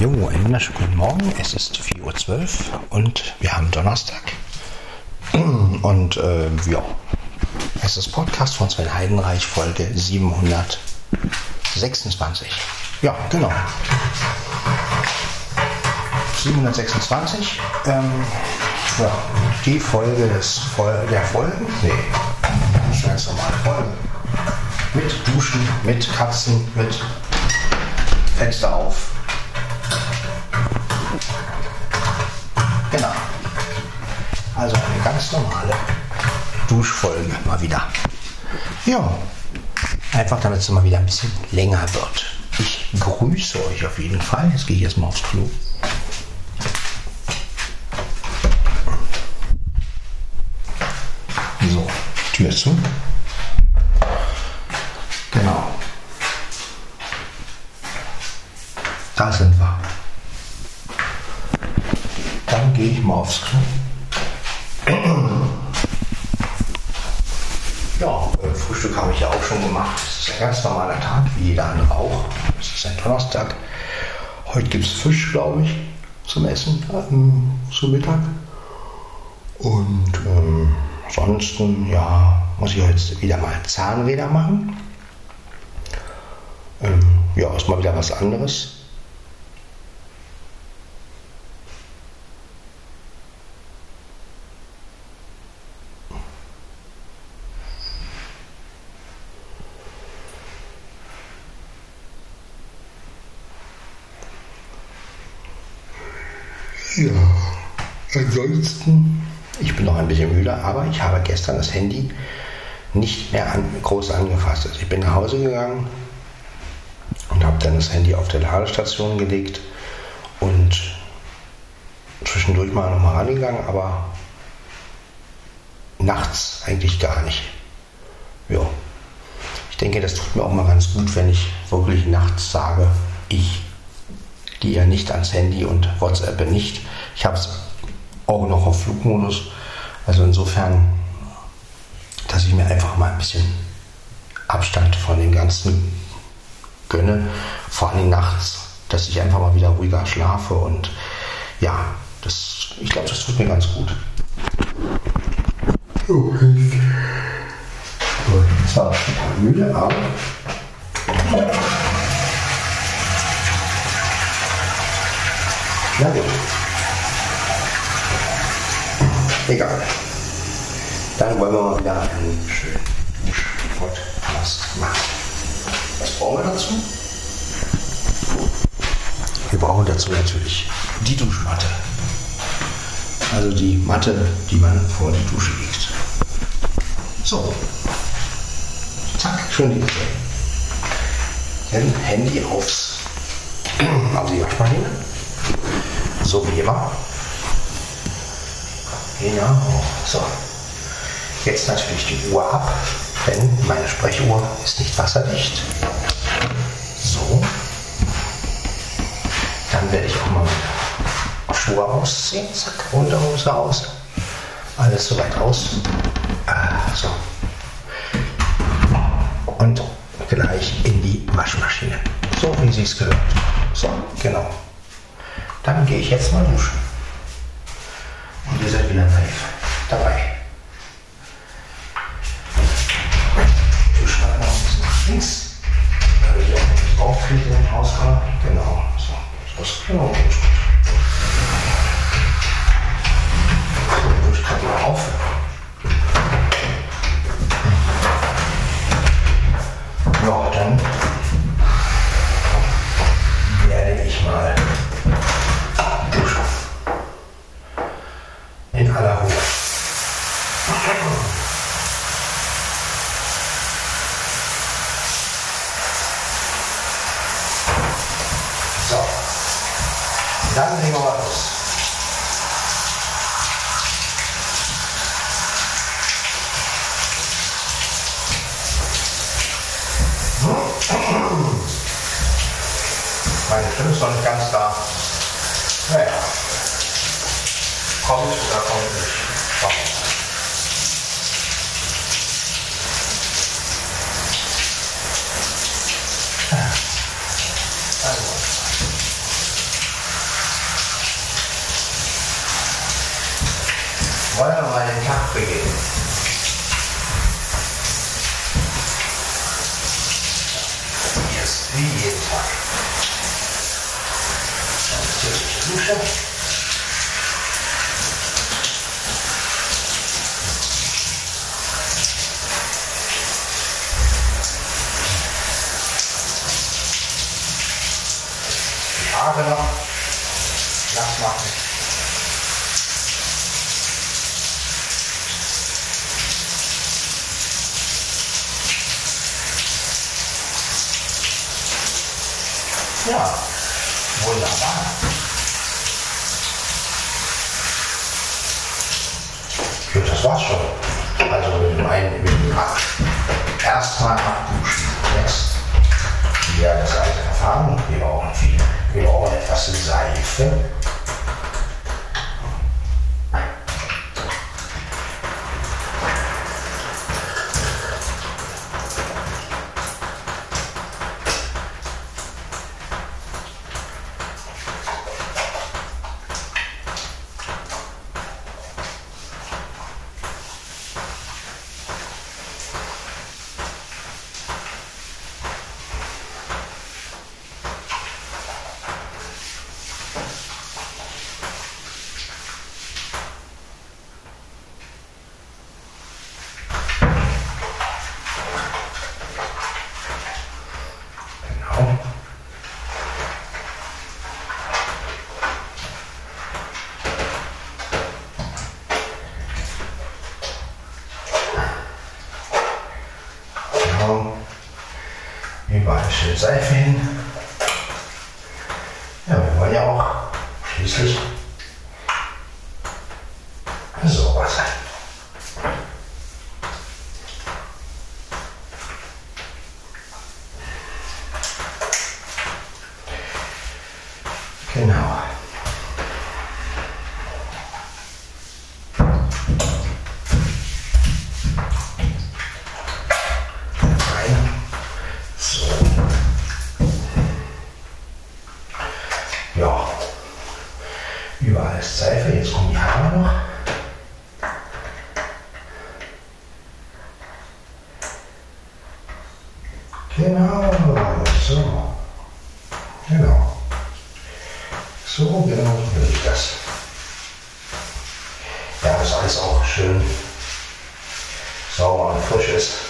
Jo, einen wunderschönen guten Morgen. Es ist 4.12 Uhr und wir haben Donnerstag. Und äh, ja, es ist Podcast von Sven Heidenreich, Folge 726. Ja, genau. 726. Ähm, ja, die Folge des Vol der Folgen. Nee, das ist ganz normale. Mit Duschen, mit Katzen, mit Fenster auf. Ganz normale Duschfolge mal wieder. Ja, einfach damit es mal wieder ein bisschen länger wird. Ich grüße euch auf jeden Fall. Jetzt gehe ich erstmal aufs Klo. So, Tür zu. Genau. Da sind wir. Dann gehe ich mal aufs Klo. Ja, äh, Frühstück habe ich ja auch schon gemacht. Es ist ein ganz normaler Tag, wie jeder andere auch. Es ist ein Donnerstag. Heute gibt es Fisch, glaube ich, zum Essen, ähm, zum Mittag. Und ähm, ansonsten, ja, muss ich heute wieder mal Zahnräder machen. Ähm, ja, ist mal wieder was anderes. Ja, ansonsten, ich bin noch ein bisschen müde, aber ich habe gestern das Handy nicht mehr an, groß angefasst. Also ich bin nach Hause gegangen und habe dann das Handy auf der Ladestation gelegt und zwischendurch mal nochmal rangegangen, aber nachts eigentlich gar nicht. Ja. Ich denke, das tut mir auch mal ganz gut, wenn ich wirklich nachts sage, ich gehe ja nicht ans Handy und WhatsApp nicht. Ich habe es auch noch auf Flugmodus. Also insofern, dass ich mir einfach mal ein bisschen Abstand von dem Ganzen gönne, vor allem nachts, dass ich einfach mal wieder ruhiger schlafe und ja, das, ich glaube, das tut mir ganz gut. Okay. Zwar total müde, aber Na gut. Egal. Dann wollen wir mal wieder einen schönen Podcast machen. Was brauchen wir dazu? Wir brauchen dazu natürlich die Duschmatte. Also die Matte, die man vor die Dusche legt. So. Zack, schon die Dann Handy aufs, auf die Waschmaschine so wie immer. Genau. So. Jetzt natürlich die Uhr ab, denn meine Sprechuhr ist nicht wasserdicht. So. Dann werde ich auch mal meine Schuhe ausziehen. Zack, Unterhose aus. Alles soweit aus. Ah, so. Und gleich in die Waschmaschine. So wie sie es gehört. So, genau. Dann gehe ich jetzt mal duschen. Dusche. Die Haare noch nass machen. Ja, wunderbar. Ja, das war's schon. Also mit dem einen mit dem Ab. Erstmal abduschen. Jetzt wieder das alte Verfahren. Wir brauchen viel. Wir brauchen etwas Seife. Genau. Genau. Überall schön Seife hin. Ja, wir wollen ja auch schließlich sauber sein. Genau. Rein. So. Ja. Überall ist Seife. Jetzt kommen die Haare noch. Genau. So. Genau. So genau will ich das. Ja, dass alles auch schön sauber und frisch ist.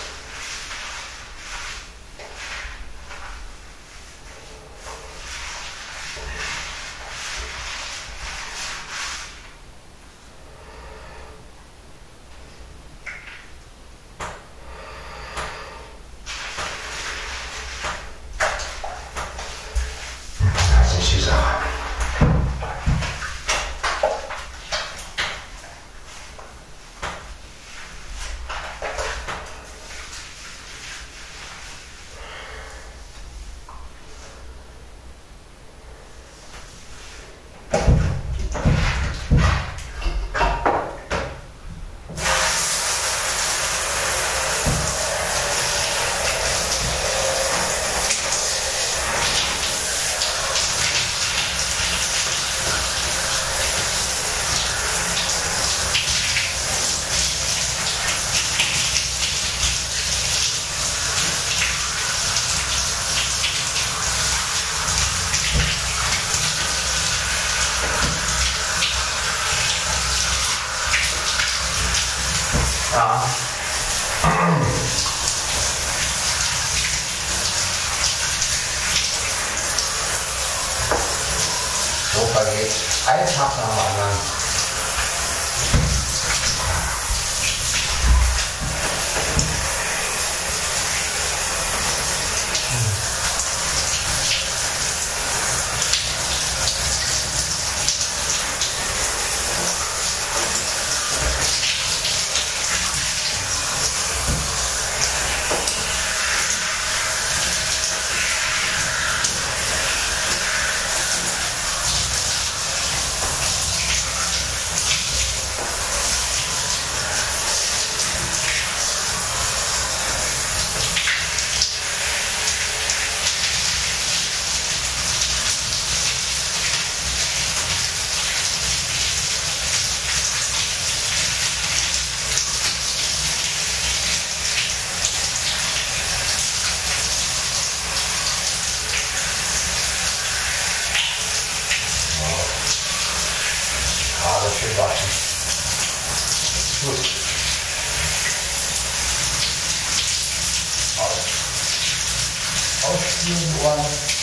关。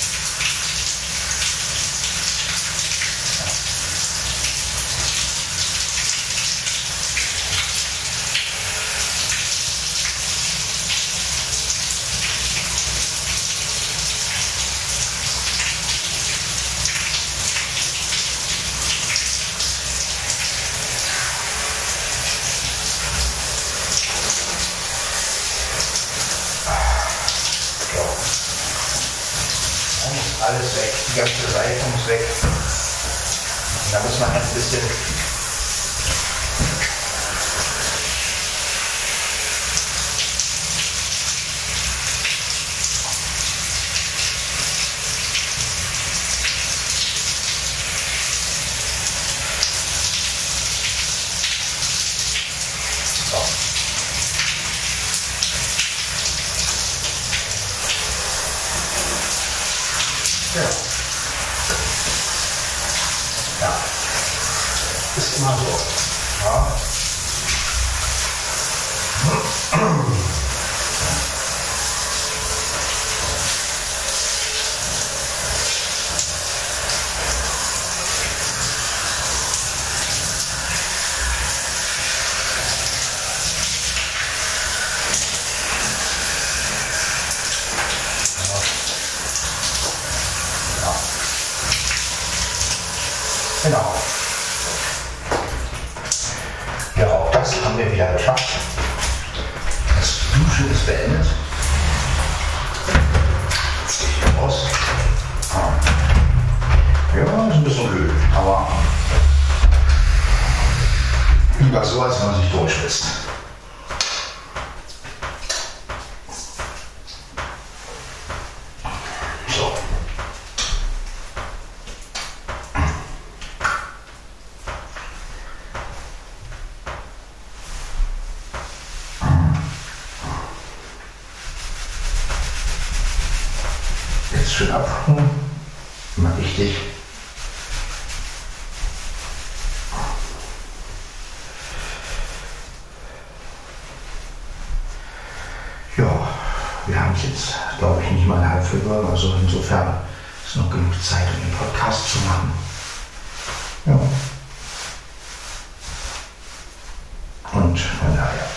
Und von daher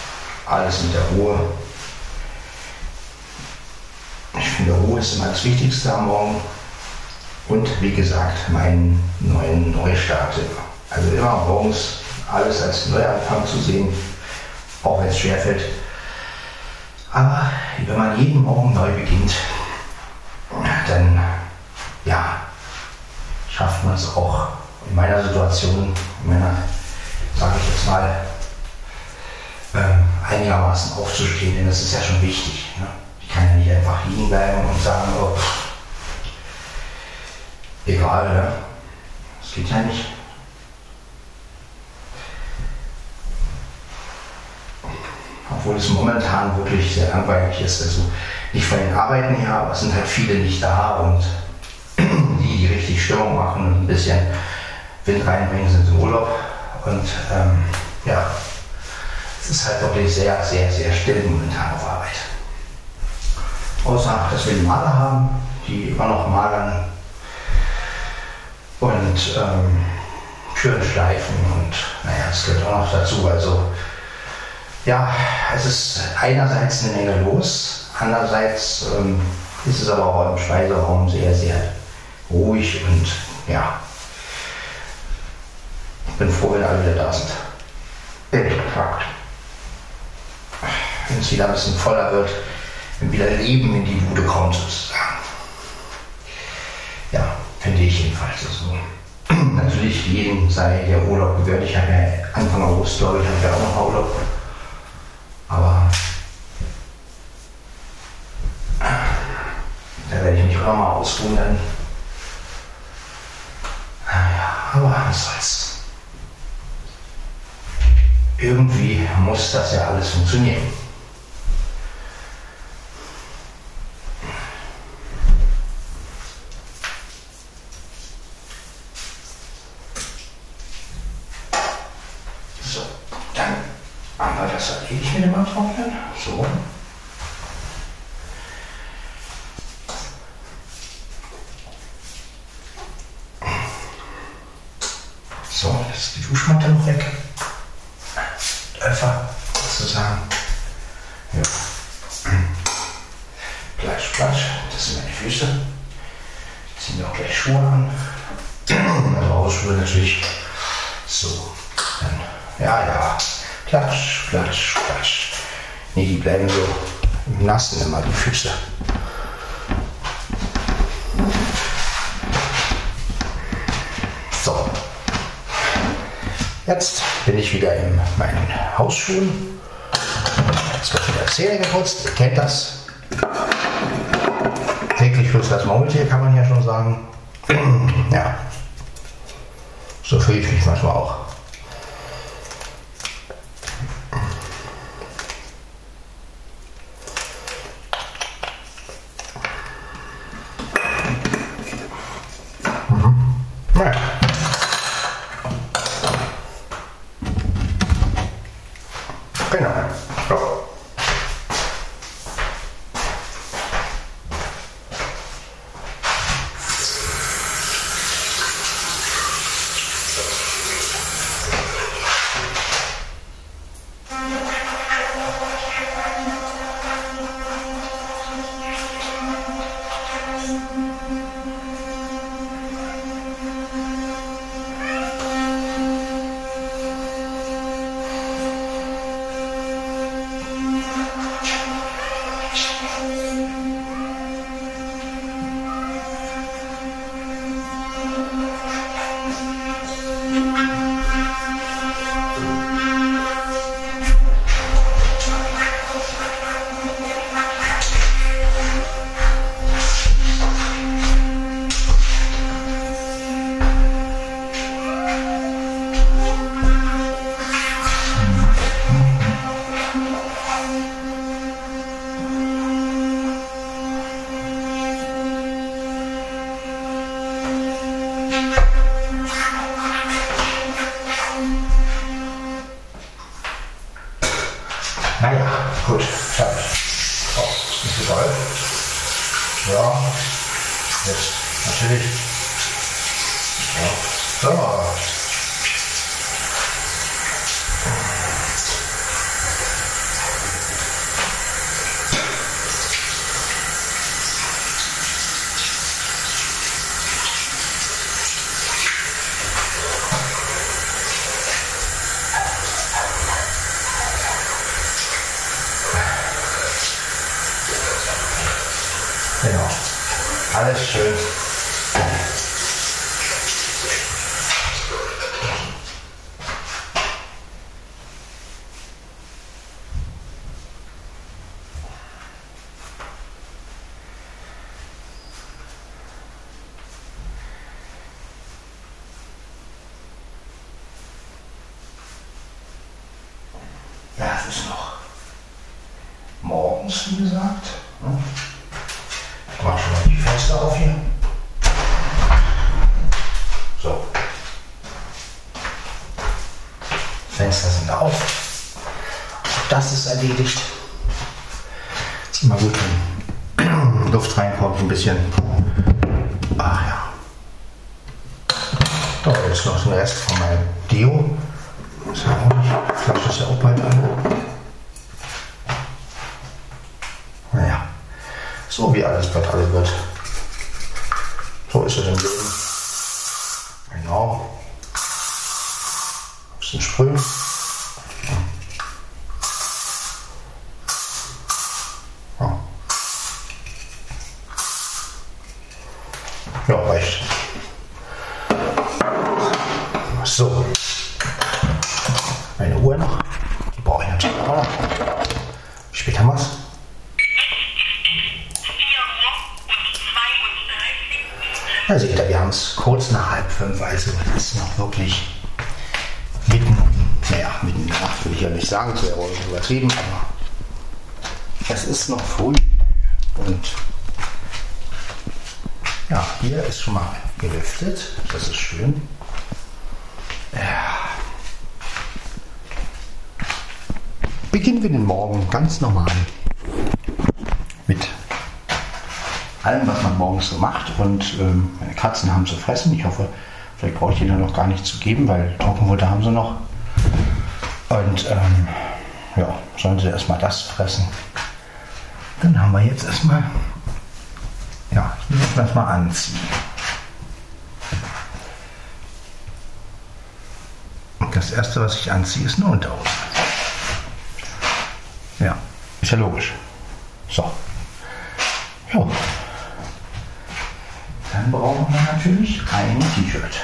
alles mit der Ruhe. ist immer das Wichtigste am Morgen. Und wie gesagt, meinen neuen Neustart. Also immer morgens alles als Neuanfang zu sehen, auch wenn es schwerfällt. Aber wenn man jeden Morgen neu beginnt, dann ja, schafft man es auch in meiner Situation, in meiner, sage ich jetzt mal, äh, einigermaßen aufzustehen, denn das ist ja schon wichtig. Ne? Ich kann ja nicht einfach liegen bleiben und sagen, oh, egal, ja. das geht ja nicht. Obwohl es momentan wirklich sehr langweilig ist. Also nicht von den Arbeiten her, aber es sind halt viele nicht da und die, die richtig Stimmung machen und ein bisschen Wind reinbringen, sind im Urlaub. Und ähm, ja, es ist halt wirklich sehr, sehr, sehr still momentan auf Arbeit. Außer, dass wir die Maler haben, die immer noch malern und ähm, Türen schleifen und naja, das gehört auch noch dazu. Also ja, es ist einerseits eine Menge los, andererseits ähm, ist es aber auch im Speiseraum sehr, sehr ruhig und ja, ich bin froh, wenn alle wieder da sind. Ehrlich gesagt. Wenn es wieder ein bisschen voller wird, wieder Leben in die Bude kommt sozusagen. Ja, finde ich jedenfalls. Also, natürlich jedem sei der Urlaub gewährt. Ich habe ja Anfang August, glaube ich, habe ja auch noch Urlaub. Aber da werde ich mich auch noch mal ausruhen dann. Naja, aber was soll's. Irgendwie muss das ja alles funktionieren. Haben wir mit dem Abtrocknen? So. So, jetzt ist die Duschmatte noch weg. Einfach sozusagen. Ja. Platsch, platsch. Das sind meine Füße. Ziehen wir auch gleich Schuhe an. Also Hausschuhe natürlich. So. Dann, ja, ja. Platsch, platsch, platsch. Nee, die bleiben so im Nassen immer, die Füße. So. Jetzt bin ich wieder in meinen Hausschuhen. Jetzt wird wieder Zähne geputzt. Ihr kennt das. Täglich fürs das Maultier, kann man ja schon sagen. Ja. So fühle ich mich manchmal auch. Alles schön. Das wäre übertrieben, aber es ist noch früh und ja, hier ist schon mal gelüftet, das ist schön. Ja. beginnen wir den Morgen ganz normal mit allem, was man morgens so macht. Und ähm, meine Katzen haben zu fressen. Ich hoffe, vielleicht brauche ich ihnen noch gar nicht zu geben, weil Trockenfutter haben sie noch. Und ähm, ja, sollen sie erstmal das fressen. Dann haben wir jetzt erstmal, ja, ich muss das mal anziehen. Das erste, was ich anziehe, ist eine Unterhose. Ja, ist ja logisch. So. Ja. Dann brauchen wir natürlich ein T-Shirt.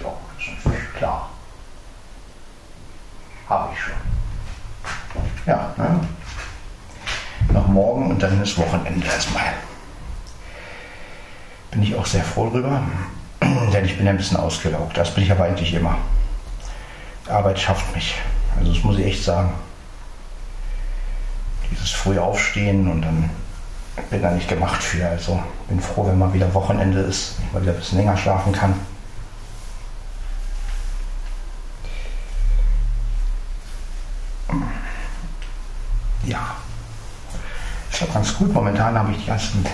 Ja, ist natürlich klar. Habe ich schon. Ja, ne? Noch morgen und dann ist Wochenende erstmal. Bin ich auch sehr froh drüber, denn ich bin ein bisschen ausgelaugt. Das bin ich aber eigentlich immer. Arbeit schafft mich. Also das muss ich echt sagen. Dieses früh aufstehen und dann bin da nicht gemacht für. Also bin froh, wenn mal wieder Wochenende ist, ich mal wieder ein bisschen länger schlafen kann. Ja, ist auch gut. Momentan habe ich die ganzen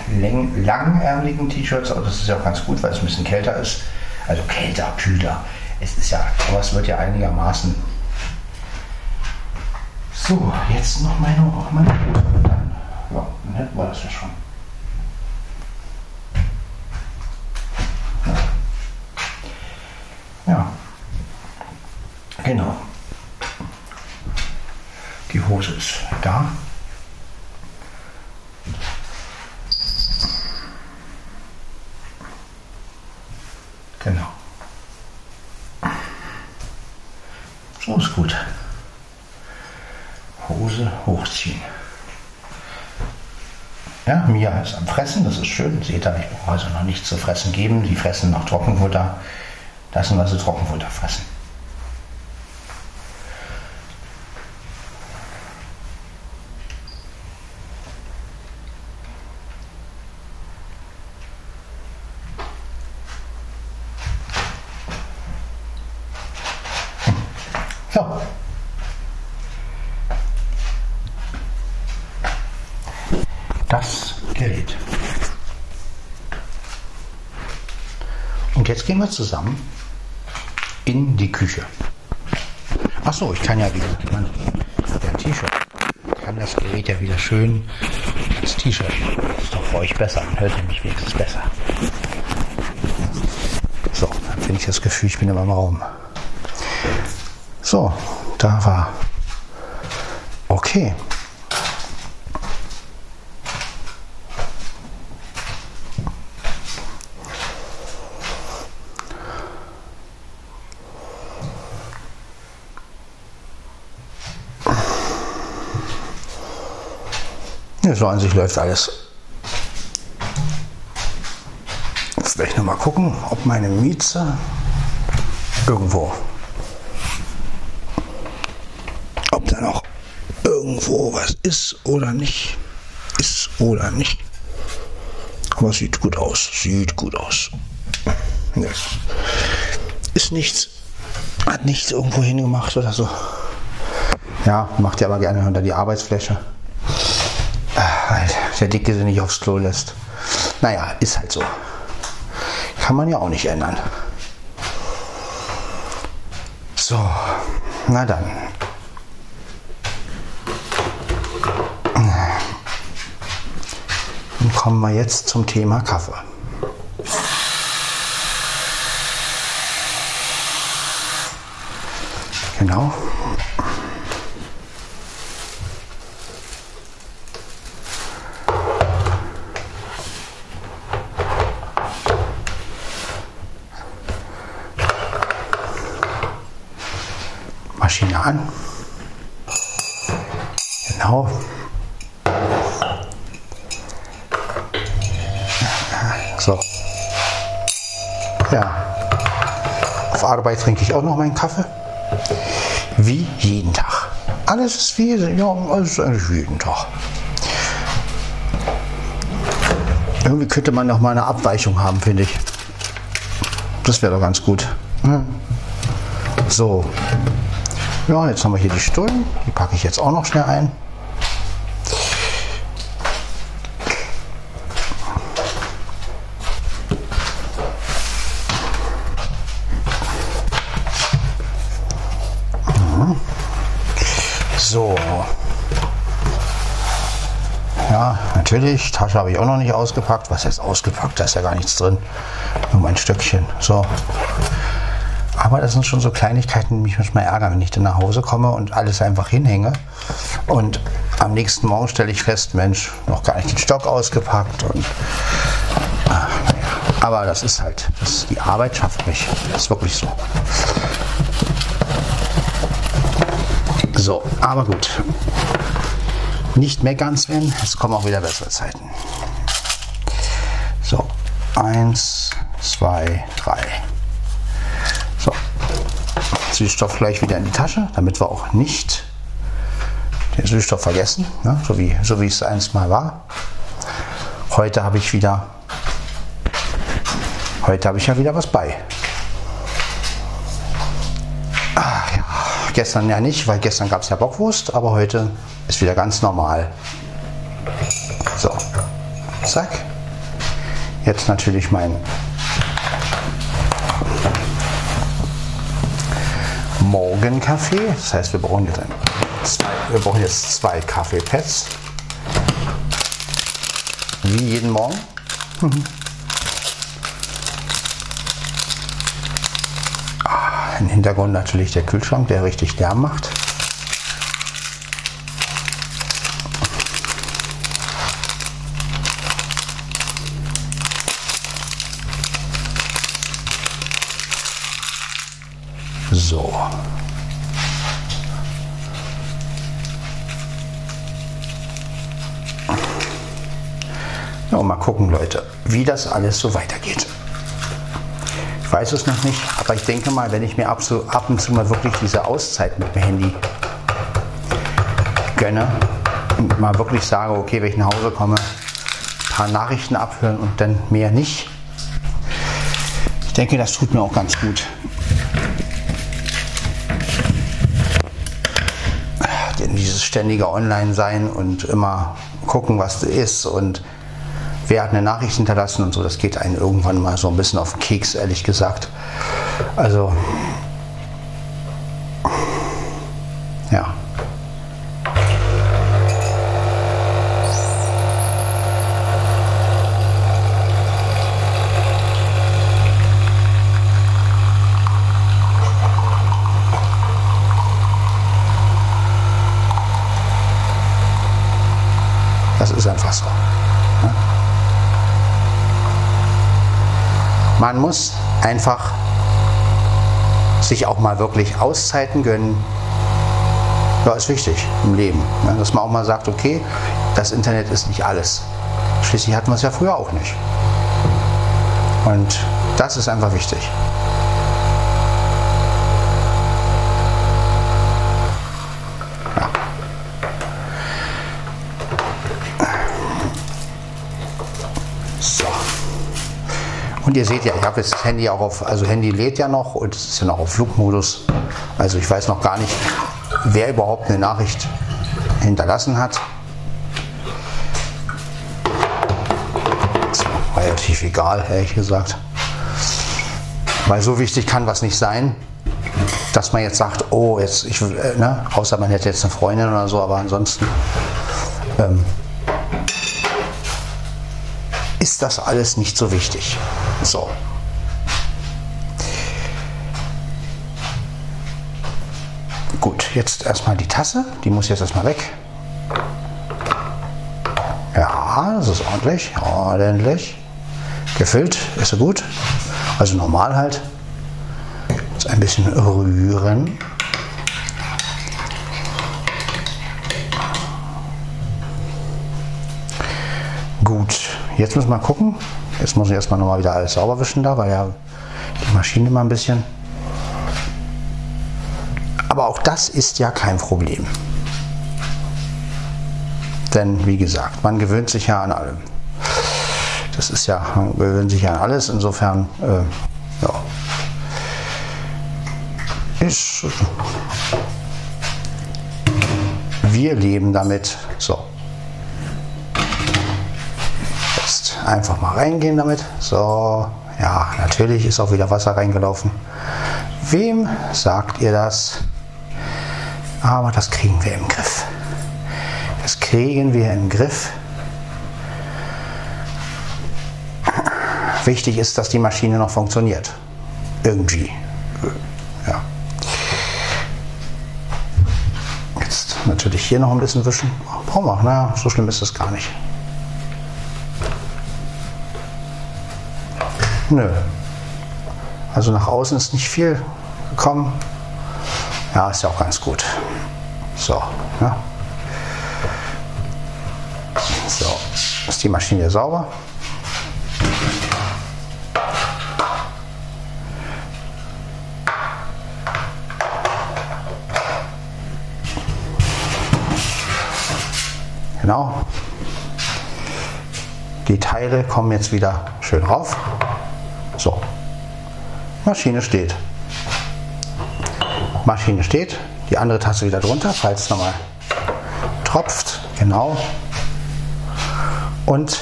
langärmeligen T-Shirts, aber das ist ja auch ganz gut, weil es ein bisschen kälter ist. Also kälter, kühler. Es ist ja, aber es wird ja einigermaßen. So, jetzt noch meine, meine Hose. Dann, ja, dann hätten wir das ja schon. Ja. Genau. Die Hose ist da. Genau. So ist gut. Hose hochziehen. Ja, Mia ist am Fressen, das ist schön. Seht ihr, ich brauche also noch nichts zu fressen geben. Die fressen noch Trockenfutter. Lassen wir sie Trockenfutter fressen. So. Das Gerät. Und jetzt gehen wir zusammen in die Küche. Ach so, ich kann ja wieder, Mann, der T-Shirt. Kann das Gerät ja wieder schön das T-Shirt. Ist doch für euch besser, dann hört ihr mich wenigstens besser. So, dann finde ich das Gefühl, ich bin in meinem Raum. So, da war. Okay. Ja, so an sich läuft alles. Jetzt werde ich noch mal gucken, ob meine Mieze irgendwo ob da noch irgendwo was ist oder nicht. Ist oder nicht. Aber sieht gut aus. Sieht gut aus. Das ist nichts. Hat nichts irgendwo hingemacht oder so. Ja, macht ja aber gerne unter die Arbeitsfläche. Der Dicke sie nicht aufs Klo lässt. Naja, ist halt so. Kann man ja auch nicht ändern. So, na dann. Dann kommen wir jetzt zum Thema Kaffee. Genau. Maschine an. Genau. So. Ja. Arbeit trinke ich auch noch meinen Kaffee. Wie jeden Tag. Alles ist wie, ja, alles ist eigentlich jeden Tag. Irgendwie könnte man noch mal eine Abweichung haben, finde ich. Das wäre doch ganz gut. Hm. So. Ja, jetzt haben wir hier die Stullen. Die packe ich jetzt auch noch schnell ein. So. Ja, natürlich. Tasche habe ich auch noch nicht ausgepackt. Was heißt ausgepackt? Da ist ja gar nichts drin. Nur mein Stöckchen. So. Aber das sind schon so Kleinigkeiten, die mich manchmal ärgern, wenn ich dann nach Hause komme und alles einfach hinhänge. Und am nächsten Morgen stelle ich fest, Mensch, noch gar nicht den Stock ausgepackt. Und, ach. Aber das ist halt, das, die Arbeit schafft mich. Das ist wirklich so. So, aber gut. Nicht meckern, Sven. Es kommen auch wieder bessere Zeiten. So, eins, zwei, drei. So, Süßstoff gleich wieder in die Tasche, damit wir auch nicht den Süßstoff vergessen, ne? so, wie, so wie es einst mal war. Heute habe ich wieder, heute habe ich ja wieder was bei. Gestern ja nicht, weil gestern gab es ja Bockwurst, aber heute ist wieder ganz normal. So, zack. Jetzt natürlich mein Morgenkaffee. Das heißt, wir brauchen jetzt, zwei, wir brauchen jetzt zwei Kaffeepads. Wie jeden Morgen. Im Hintergrund natürlich der Kühlschrank, der richtig Lärm macht. So. Ja, mal gucken, Leute, wie das alles so weitergeht. Weiß es noch nicht, aber ich denke mal, wenn ich mir ab, so, ab und zu mal wirklich diese Auszeit mit dem Handy gönne und mal wirklich sage, okay, wenn ich nach Hause komme, ein paar Nachrichten abhören und dann mehr nicht. Ich denke, das tut mir auch ganz gut. Denn dieses ständige Online-Sein und immer gucken, was ist und wer hat eine Nachricht hinterlassen und so, das geht einen irgendwann mal so ein bisschen auf den Keks, ehrlich gesagt. Also, ja. Das ist einfach so. Man muss einfach sich auch mal wirklich Auszeiten gönnen. Ja, ist wichtig im Leben. Ne? Dass man auch mal sagt, okay, das Internet ist nicht alles. Schließlich hatten wir es ja früher auch nicht. Und das ist einfach wichtig. Und ihr seht ja, ich habe jetzt das Handy auch auf, also Handy lädt ja noch und es ist ja noch auf Flugmodus. Also ich weiß noch gar nicht, wer überhaupt eine Nachricht hinterlassen hat. Relativ egal, ehrlich gesagt. Weil so wichtig kann was nicht sein, dass man jetzt sagt, oh, jetzt, ich, äh, ne, außer man hätte jetzt eine Freundin oder so, aber ansonsten ähm, ist das alles nicht so wichtig. So. Gut, jetzt erstmal die Tasse. Die muss jetzt erstmal weg. Ja, das ist ordentlich. Ordentlich. Gefüllt, ist so gut. Also normal halt. Jetzt ein bisschen rühren. Gut, jetzt müssen wir gucken. Jetzt muss ich erstmal nochmal wieder alles sauber wischen da, weil ja die Maschine immer ein bisschen. Aber auch das ist ja kein Problem. Denn wie gesagt, man gewöhnt sich ja an allem. Das ist ja, man gewöhnt sich ja an alles. Insofern, äh, ja. Ist, Wir leben damit. So. Einfach mal reingehen damit. So. Ja, natürlich ist auch wieder Wasser reingelaufen. Wem sagt ihr das? Aber das kriegen wir im Griff. Das kriegen wir im Griff. Wichtig ist, dass die Maschine noch funktioniert. Irgendwie. Ja. Jetzt natürlich hier noch ein bisschen wischen. Brauchen wir. Naja, so schlimm ist es gar nicht. Nö. Also nach außen ist nicht viel gekommen. Ja, ist ja auch ganz gut. So. Ja. So. Ist die Maschine sauber? Genau. Die Teile kommen jetzt wieder schön rauf. Maschine steht. Maschine steht. Die andere Tasse wieder drunter, falls es nochmal tropft. Genau. Und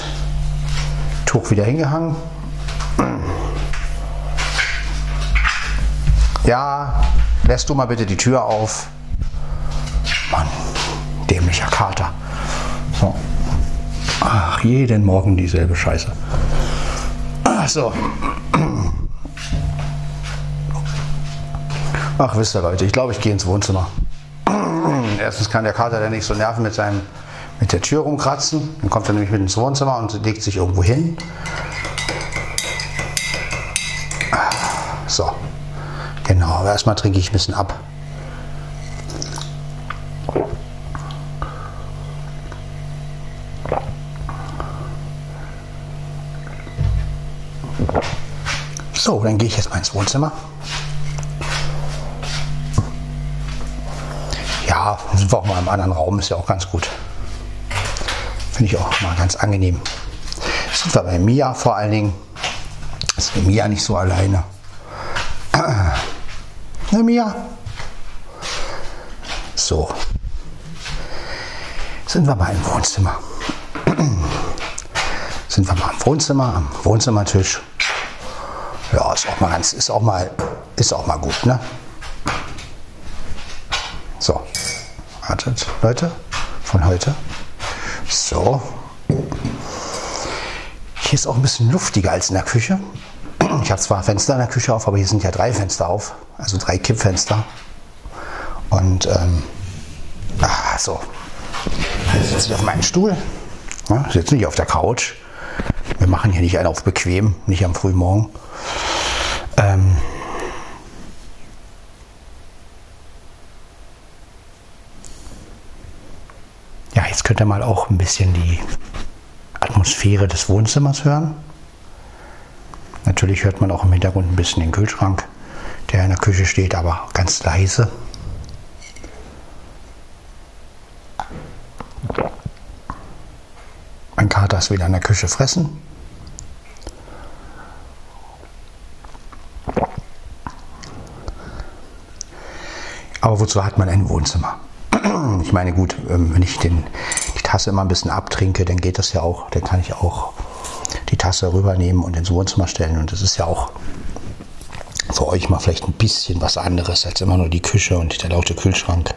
Tuch wieder hingehangen. Ja, lässt du mal bitte die Tür auf. Mann, dämlicher Kater. So. Ach, jeden Morgen dieselbe Scheiße. Ach so. Ach, wisst ihr Leute, ich glaube, ich gehe ins Wohnzimmer. Erstens kann der Kater ja nicht so nerven mit, seinem, mit der Tür rumkratzen. Dann kommt er nämlich mit ins Wohnzimmer und legt sich irgendwo hin. So. Genau, aber erstmal trinke ich ein bisschen ab. So, dann gehe ich jetzt mal ins Wohnzimmer. Ja, sind wir auch mal im anderen Raum, ist ja auch ganz gut. Finde ich auch mal ganz angenehm. Sind wir bei Mia vor allen Dingen. Ist die Mia nicht so alleine. Na Mia? So. Sind wir mal im Wohnzimmer. Sind wir mal im Wohnzimmer, am Wohnzimmertisch. Ja, ist auch mal ganz, ist auch mal, ist auch mal gut, ne? So, wartet, Leute, von heute. So. Hier ist auch ein bisschen luftiger als in der Küche. Ich habe zwar Fenster in der Küche auf, aber hier sind ja drei Fenster auf, also drei Kippfenster. Und ähm, ah, so. Jetzt sitze ich auf meinem Stuhl. Ja, sitze nicht auf der Couch. Wir machen hier nicht einen auf bequem, nicht am Frühmorgen. Ähm, jetzt könnt ihr mal auch ein bisschen die Atmosphäre des Wohnzimmers hören. Natürlich hört man auch im Hintergrund ein bisschen den Kühlschrank, der in der Küche steht, aber ganz leise. Mein Kater ist wieder in der Küche fressen. Aber wozu hat man ein Wohnzimmer? Ich meine, gut, ähm, wenn ich den, die Tasse immer ein bisschen abtrinke, dann geht das ja auch. Dann kann ich auch die Tasse rübernehmen und ins Wohnzimmer stellen. Und das ist ja auch für euch mal vielleicht ein bisschen was anderes als immer nur die Küche und der laute Kühlschrank.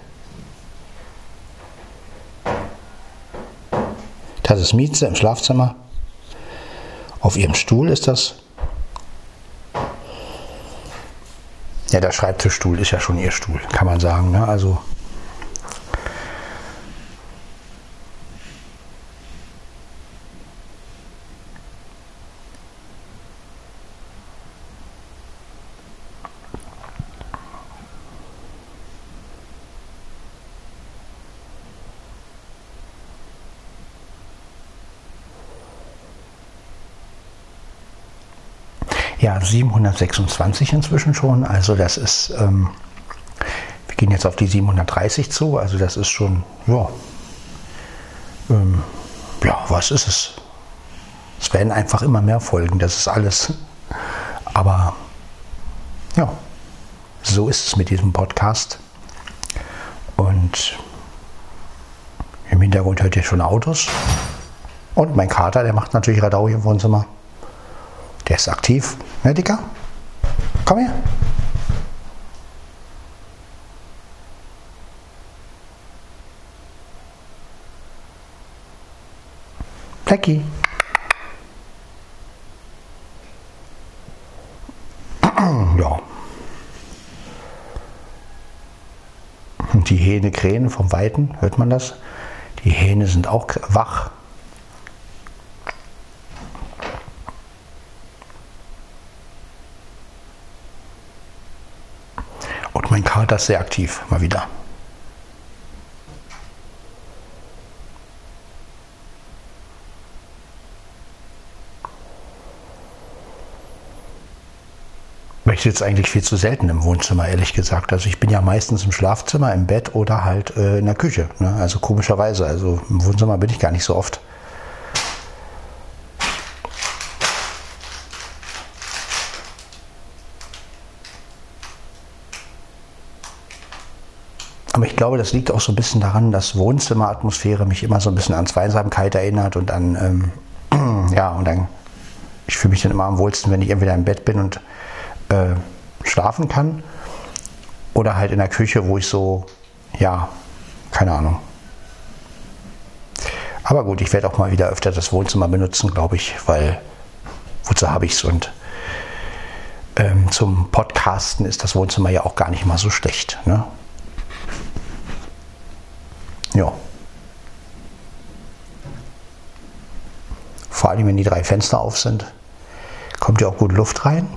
Das ist Mieze im Schlafzimmer. Auf ihrem Stuhl ist das. Ja, der Schreibtischstuhl ist ja schon ihr Stuhl, kann man sagen. Ne? Also Ja, 726 inzwischen schon. Also das ist, ähm, wir gehen jetzt auf die 730 zu. Also das ist schon, ja, ähm, ja, was ist es? Es werden einfach immer mehr Folgen, das ist alles. Aber ja, so ist es mit diesem Podcast. Und Hintergrund hört ihr schon Autos. Und mein Kater, der macht natürlich Radau hier im Wohnzimmer. Ist aktiv. Ne, Dicker? Komm her. Blackie. ja. Und die Hähne krähen vom Weiten, hört man das? Die Hähne sind auch wach. Kater sehr aktiv, mal wieder. Ich sitze eigentlich viel zu selten im Wohnzimmer, ehrlich gesagt. Also ich bin ja meistens im Schlafzimmer, im Bett oder halt äh, in der Küche. Ne? Also komischerweise. Also im Wohnzimmer bin ich gar nicht so oft. Aber ich glaube, das liegt auch so ein bisschen daran, dass Wohnzimmeratmosphäre mich immer so ein bisschen an Zweisamkeit erinnert und an, ähm, ja, und dann, ich fühle mich dann immer am wohlsten, wenn ich entweder im Bett bin und äh, schlafen kann oder halt in der Küche, wo ich so, ja, keine Ahnung. Aber gut, ich werde auch mal wieder öfter das Wohnzimmer benutzen, glaube ich, weil wozu habe ich es und ähm, zum Podcasten ist das Wohnzimmer ja auch gar nicht mal so schlecht. Ne? Ja. Vor allem, wenn die drei Fenster auf sind, kommt ja auch gut Luft rein.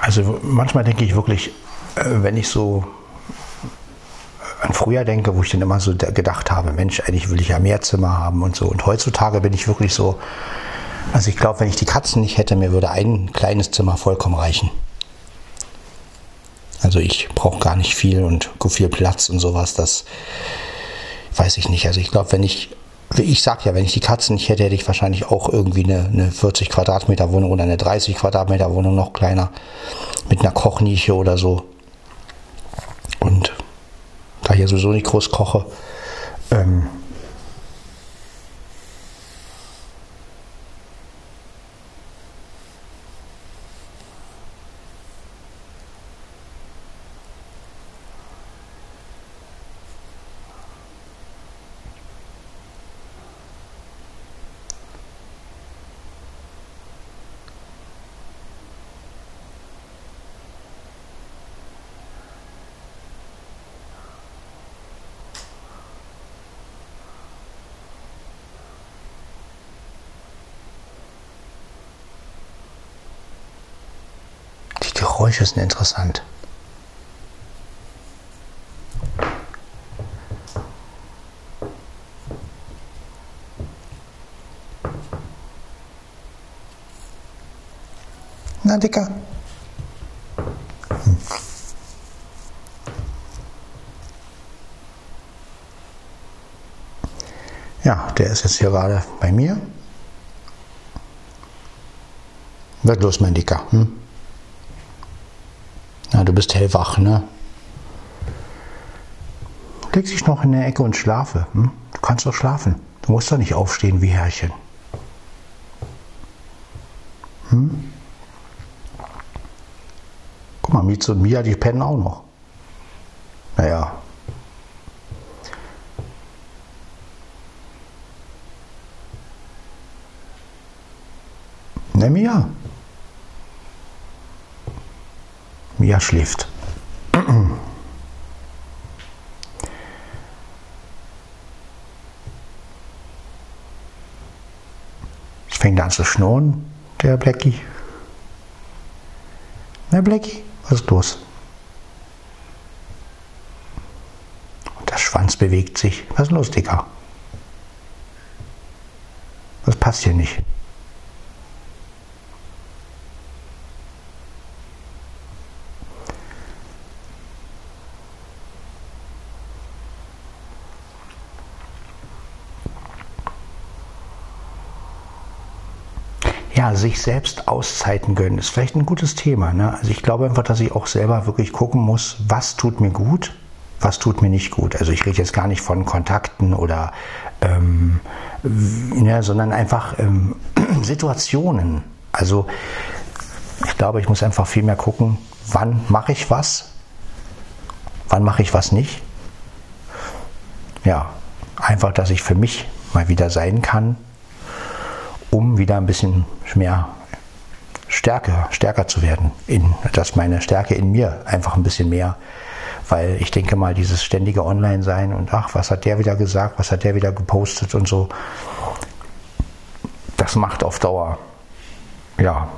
Also manchmal denke ich wirklich, äh, wenn ich so früher denke, wo ich dann immer so gedacht habe, Mensch, eigentlich will ich ja mehr Zimmer haben und so. Und heutzutage bin ich wirklich so, also ich glaube, wenn ich die Katzen nicht hätte, mir würde ein kleines Zimmer vollkommen reichen. Also ich brauche gar nicht viel und viel Platz und sowas, das weiß ich nicht. Also ich glaube, wenn ich ich sag ja, wenn ich die Katzen nicht hätte, hätte ich wahrscheinlich auch irgendwie eine, eine 40 Quadratmeter Wohnung oder eine 30 Quadratmeter Wohnung noch kleiner mit einer Kochnische oder so. Ich ja sowieso nicht groß koche, ähm, Sind interessant. Na, Dicker. Hm. Ja, der ist jetzt hier gerade bei mir. Wird los, mein Dicker. Hm? Du bist hellwach, ne? Leg dich noch in der Ecke und schlafe. Hm? Du kannst doch schlafen. Du musst doch nicht aufstehen wie Herrchen. Hm? Guck mal, Mietz und Mia, die pennen auch noch. Naja. Ne, Mia? Mia schläft. Es fängt an zu schnurren, der Blackie. Na, Blackie, was ist los? Und der Schwanz bewegt sich. Was ist los, Dicker? Das passt hier nicht. ja, sich selbst Auszeiten gönnen, ist vielleicht ein gutes Thema. Ne? Also ich glaube einfach, dass ich auch selber wirklich gucken muss, was tut mir gut, was tut mir nicht gut. Also ich rede jetzt gar nicht von Kontakten oder, ähm, ja, sondern einfach ähm, Situationen. Also ich glaube, ich muss einfach viel mehr gucken, wann mache ich was, wann mache ich was nicht. Ja, einfach, dass ich für mich mal wieder sein kann um wieder ein bisschen mehr stärker, stärker zu werden, in, dass meine Stärke in mir einfach ein bisschen mehr, weil ich denke mal, dieses ständige Online-Sein und ach, was hat der wieder gesagt, was hat der wieder gepostet und so, das macht auf Dauer, ja,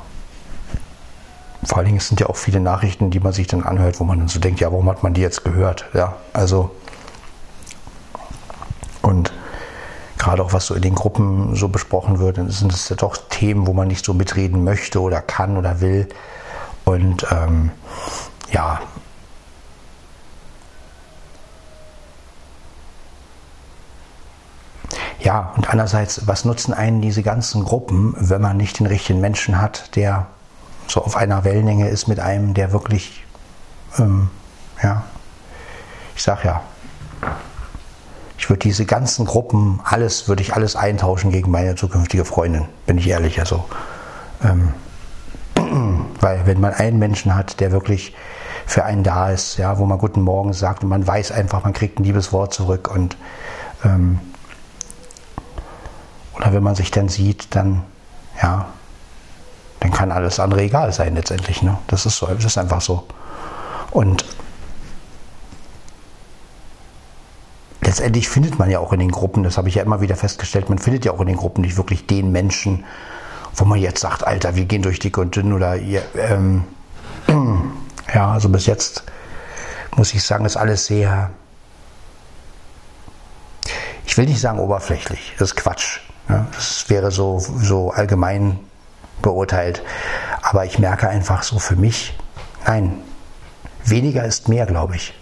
vor allen Dingen sind ja auch viele Nachrichten, die man sich dann anhört, wo man dann so denkt, ja, warum hat man die jetzt gehört? Ja, also und gerade auch was so in den Gruppen so besprochen wird, dann sind es ja doch Themen, wo man nicht so mitreden möchte oder kann oder will. Und ähm, ja, Ja, und andererseits, was nutzen einen diese ganzen Gruppen, wenn man nicht den richtigen Menschen hat, der so auf einer Wellenlänge ist mit einem, der wirklich, ähm, ja, ich sag ja, ich würde diese ganzen Gruppen, alles, würde ich alles eintauschen gegen meine zukünftige Freundin, bin ich ehrlich. Also, ähm, weil wenn man einen Menschen hat, der wirklich für einen da ist, ja, wo man Guten Morgen sagt und man weiß einfach, man kriegt ein liebes Wort zurück und ähm, oder wenn man sich dann sieht, dann ja, dann kann alles andere egal sein letztendlich. Ne? Das ist so, das ist einfach so. Und letztendlich findet man ja auch in den Gruppen, das habe ich ja immer wieder festgestellt, man findet ja auch in den Gruppen nicht wirklich den Menschen, wo man jetzt sagt, Alter, wir gehen durch dick und dünn oder ähm, ja, also bis jetzt muss ich sagen, ist alles sehr, ich will nicht sagen oberflächlich, das ist Quatsch. Ne? Das wäre so, so allgemein beurteilt. Aber ich merke einfach so für mich, nein, weniger ist mehr, glaube ich.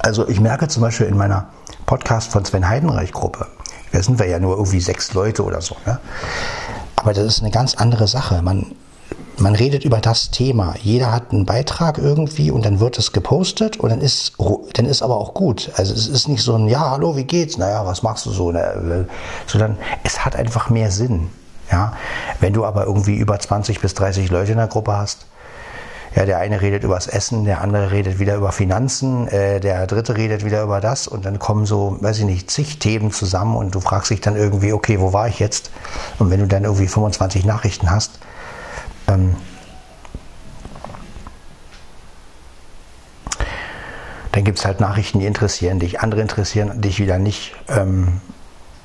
Also ich merke zum Beispiel in meiner Podcast von Sven Heidenreich Gruppe, da sind wir ja nur irgendwie sechs Leute oder so, ne? aber das ist eine ganz andere Sache. Man, man redet über das Thema. Jeder hat einen Beitrag irgendwie und dann wird es gepostet und dann ist, dann ist aber auch gut. Also es ist nicht so ein, ja, hallo, wie geht's? Naja, was machst du so? Ne? Sondern es hat einfach mehr Sinn. Ja? Wenn du aber irgendwie über 20 bis 30 Leute in der Gruppe hast, ja, der eine redet übers Essen, der andere redet wieder über Finanzen, äh, der dritte redet wieder über das und dann kommen so, weiß ich nicht, zig Themen zusammen und du fragst dich dann irgendwie, okay, wo war ich jetzt? Und wenn du dann irgendwie 25 Nachrichten hast, ähm, dann gibt es halt Nachrichten, die interessieren dich, andere interessieren dich wieder nicht. Ähm,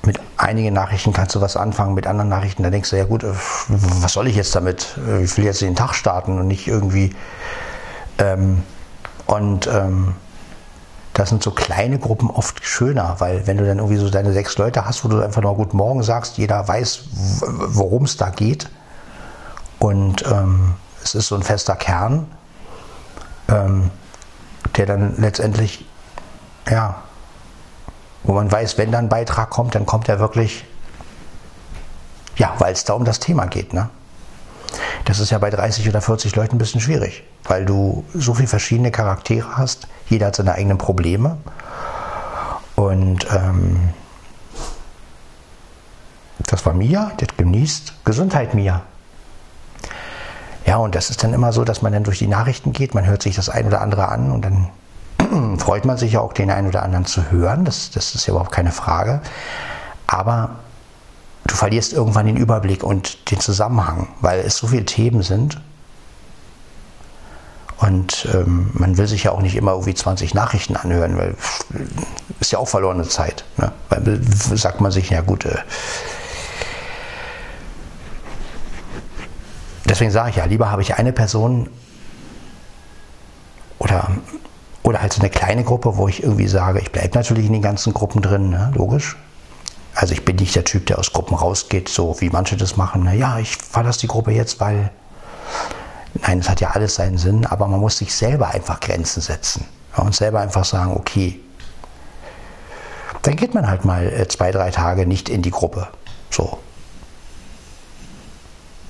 mit einigen Nachrichten kannst du was anfangen, mit anderen Nachrichten, da denkst du, ja gut, äh, was soll ich jetzt damit? Äh, ich will jetzt den Tag starten und nicht irgendwie. Ähm, und ähm, das sind so kleine Gruppen oft schöner, weil wenn du dann irgendwie so deine sechs Leute hast, wo du einfach nur Guten Morgen sagst, jeder weiß, worum es da geht. Und ähm, es ist so ein fester Kern, ähm, der dann letztendlich, ja, wo man weiß, wenn dann ein Beitrag kommt, dann kommt er wirklich, ja, weil es da um das Thema geht. Ne? Das ist ja bei 30 oder 40 Leuten ein bisschen schwierig, weil du so viele verschiedene Charaktere hast. Jeder hat seine eigenen Probleme. Und ähm, das war Mia, hat genießt. Gesundheit, Mia. Ja, und das ist dann immer so, dass man dann durch die Nachrichten geht, man hört sich das ein oder andere an und dann freut man sich ja auch, den einen oder anderen zu hören. Das, das ist ja überhaupt keine Frage. Aber du verlierst irgendwann den Überblick und den Zusammenhang, weil es so viele Themen sind. Und ähm, man will sich ja auch nicht immer irgendwie 20 Nachrichten anhören, weil ist ja auch verlorene Zeit. Ne? Weil sagt man sich, ja gut, äh, deswegen sage ich ja, lieber habe ich eine Person oder oder halt so eine kleine Gruppe, wo ich irgendwie sage, ich bleibe natürlich in den ganzen Gruppen drin, ne? logisch. Also ich bin nicht der Typ, der aus Gruppen rausgeht, so wie manche das machen. Na ja, ich verlasse die Gruppe jetzt, weil... Nein, es hat ja alles seinen Sinn, aber man muss sich selber einfach Grenzen setzen. Ja, und selber einfach sagen, okay, dann geht man halt mal äh, zwei, drei Tage nicht in die Gruppe. So.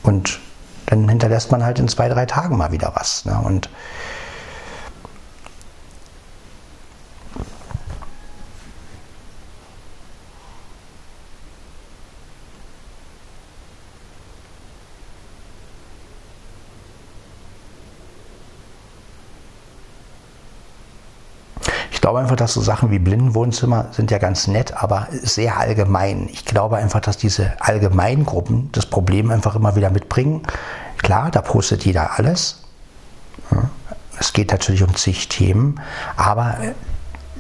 Und dann hinterlässt man halt in zwei, drei Tagen mal wieder was. Ne? Und Ich glaube einfach, dass so Sachen wie Blindenwohnzimmer sind ja ganz nett, aber sehr allgemein. Ich glaube einfach, dass diese Allgemeingruppen das Problem einfach immer wieder mitbringen. Klar, da postet jeder alles. Es geht natürlich um zig Themen, aber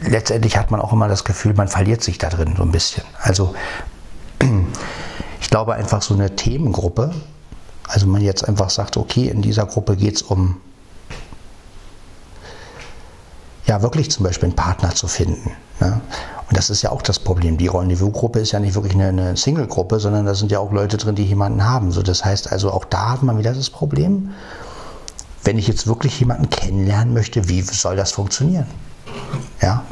letztendlich hat man auch immer das Gefühl, man verliert sich da drin so ein bisschen. Also ich glaube einfach so eine Themengruppe, also man jetzt einfach sagt, okay, in dieser Gruppe geht es um ja wirklich zum Beispiel einen Partner zu finden. Ne? Und das ist ja auch das Problem. Die Rendezvous-Gruppe ist ja nicht wirklich eine, Single-Gruppe, sondern da sind ja auch Leute drin, die jemanden haben. So, das heißt also, auch da hat man wieder das Problem, wenn ich jetzt wirklich jemanden kennenlernen möchte, wie soll das funktionieren? Ja?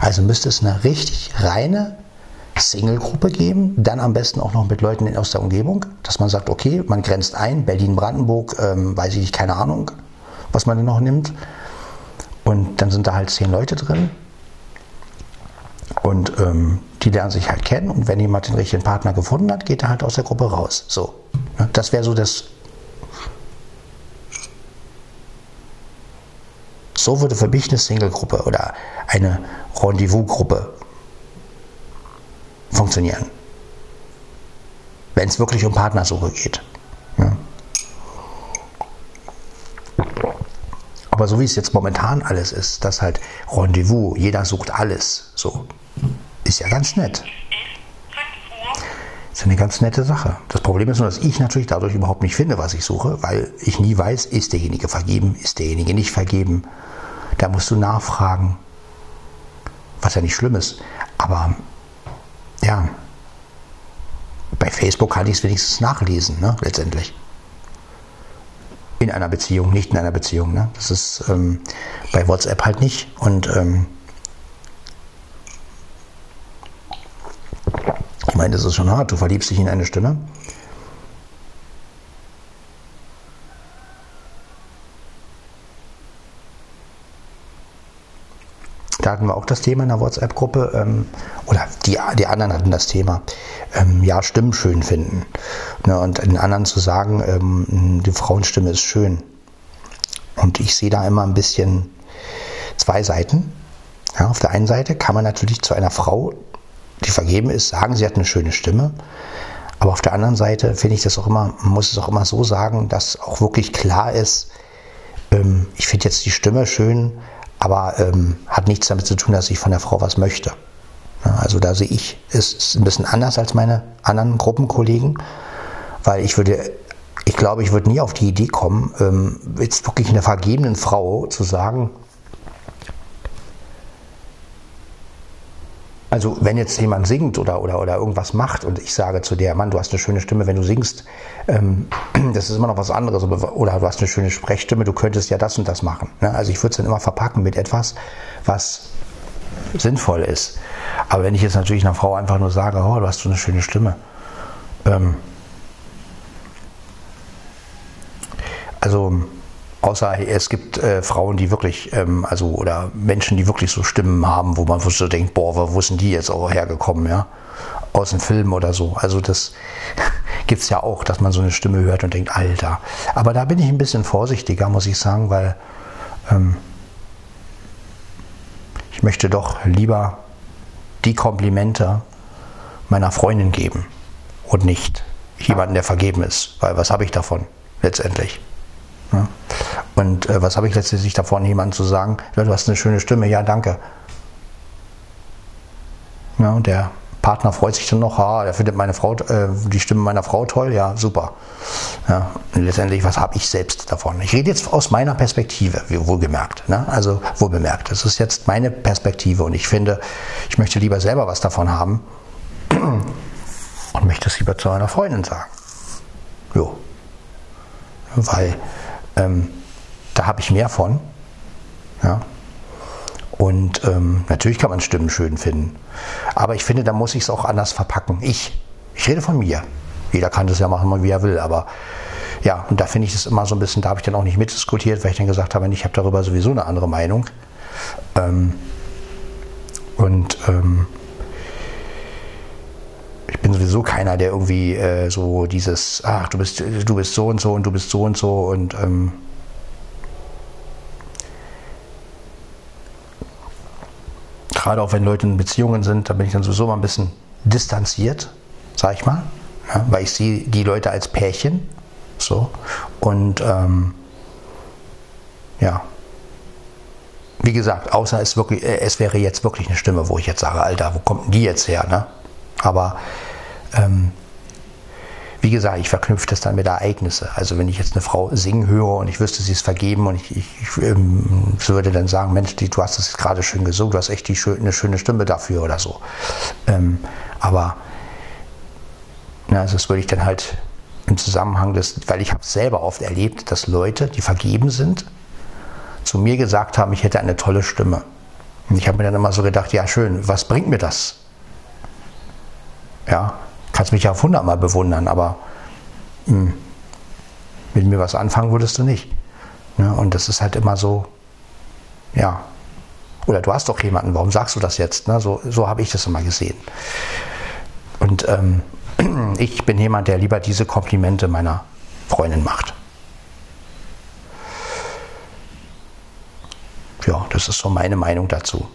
Also müsste es eine richtig reine Single-Gruppe geben, dann am besten auch noch mit Leuten aus der Umgebung, dass man sagt, okay, man grenzt ein, Berlin-Brandenburg, ähm, weiß ich nicht, keine Ahnung, was man denn noch nimmt. Und dann sind da halt zehn Leute drin. Und ähm, die lernen sich halt kennen. Und wenn jemand den richtigen Partner gefunden hat, geht er halt aus der Gruppe raus. So. Das wäre so das. So würde für mich eine Single-Gruppe oder eine Rendezvous-Gruppe funktionieren. Wenn es wirklich um Partnersuche geht. So wie es jetzt momentan alles ist, das halt Rendezvous, jeder sucht alles, so, ist ja ganz nett. Ist eine ganz nette Sache. Das Problem ist nur, dass ich natürlich dadurch überhaupt nicht finde, was ich suche, weil ich nie weiß, ist derjenige vergeben, ist derjenige nicht vergeben. Da musst du nachfragen, was ja nicht schlimm ist. Aber ja, bei Facebook kann ich es wenigstens nachlesen, ne, letztendlich in einer Beziehung, nicht in einer Beziehung. Ne? Das ist ähm, bei WhatsApp halt nicht. Und ähm, ich meine, das ist schon hart. Du verliebst dich in eine Stimme. Da hatten wir auch das Thema in der WhatsApp-Gruppe, ähm, oder die, die anderen hatten das Thema, ähm, ja, Stimmen schön finden. Ne, und den anderen zu sagen, ähm, die Frauenstimme ist schön. Und ich sehe da immer ein bisschen zwei Seiten. Ja, auf der einen Seite kann man natürlich zu einer Frau, die vergeben ist, sagen, sie hat eine schöne Stimme. Aber auf der anderen Seite finde ich das auch immer, man muss es auch immer so sagen, dass auch wirklich klar ist, ähm, ich finde jetzt die Stimme schön, aber ähm, hat nichts damit zu tun, dass ich von der Frau was möchte. Also da sehe ich es ein bisschen anders als meine anderen Gruppenkollegen, weil ich würde, ich glaube, ich würde nie auf die Idee kommen, ähm, jetzt wirklich einer vergebenen Frau zu sagen, Also wenn jetzt jemand singt oder, oder, oder irgendwas macht und ich sage zu der, Mann, du hast eine schöne Stimme, wenn du singst, ähm, das ist immer noch was anderes. Oder du hast eine schöne Sprechstimme, du könntest ja das und das machen. Ne? Also ich würde es dann immer verpacken mit etwas, was sinnvoll ist. Aber wenn ich jetzt natürlich einer Frau einfach nur sage, oh, du hast so eine schöne Stimme. Ähm, also Außer es gibt äh, Frauen, die wirklich, ähm, also oder Menschen, die wirklich so Stimmen haben, wo man so denkt, boah, wo sind die jetzt auch hergekommen, ja? Aus dem Film oder so. Also das gibt es ja auch, dass man so eine Stimme hört und denkt, Alter. Aber da bin ich ein bisschen vorsichtiger, muss ich sagen, weil ähm, ich möchte doch lieber die Komplimente meiner Freundin geben und nicht jemanden, der vergeben ist. Weil was habe ich davon letztendlich? Ja? Und äh, was habe ich letztendlich davon, jemandem zu sagen, du hast eine schöne Stimme, ja, danke. Ja, und der Partner freut sich dann noch, ah, der findet meine Frau, äh, die Stimme meiner Frau toll, ja, super. Ja, letztendlich, was habe ich selbst davon? Ich rede jetzt aus meiner Perspektive, wohlgemerkt. Ne? Also wohlbemerkt. Das ist jetzt meine Perspektive und ich finde, ich möchte lieber selber was davon haben und möchte es lieber zu einer Freundin sagen. Jo. Weil ähm, da habe ich mehr von. Ja. Und ähm, natürlich kann man Stimmen schön finden. Aber ich finde, da muss ich es auch anders verpacken. Ich. Ich rede von mir. Jeder kann das ja machen, wie er will. Aber ja, und da finde ich es immer so ein bisschen, da habe ich dann auch nicht mitdiskutiert, weil ich dann gesagt habe, ich habe darüber sowieso eine andere Meinung. Ähm, und ähm, ich bin sowieso keiner, der irgendwie äh, so dieses, ach, du bist, du bist so und so und du bist so und so und ähm, gerade auch wenn Leute in Beziehungen sind, da bin ich dann sowieso mal ein bisschen distanziert, sag ich mal, ja, weil ich sehe die Leute als Pärchen, so und ähm, ja, wie gesagt, außer es, wirklich, äh, es wäre jetzt wirklich eine Stimme, wo ich jetzt sage, Alter, wo kommt denn die jetzt her? Ne? Aber ähm, wie gesagt, ich verknüpfe das dann mit Ereignissen. Also wenn ich jetzt eine Frau singen höre und ich wüsste, sie ist vergeben und ich, ich, ich ähm, würde dann sagen, Mensch, die, du hast das gerade schön gesungen, du hast echt die, eine schöne Stimme dafür oder so. Ähm, aber na, also das würde ich dann halt im Zusammenhang des, weil ich habe es selber oft erlebt, dass Leute, die vergeben sind, zu mir gesagt haben, ich hätte eine tolle Stimme. Und ich habe mir dann immer so gedacht, ja schön, was bringt mir das? Ja, kannst mich ja auf hundertmal bewundern, aber mh, hm, mit mir was anfangen würdest du nicht. Ne? Und das ist halt immer so, ja, oder du hast doch jemanden, warum sagst du das jetzt? Ne? So, so habe ich das immer gesehen. Und ähm, ich bin jemand, der lieber diese Komplimente meiner Freundin macht. Ja, das ist so meine Meinung dazu.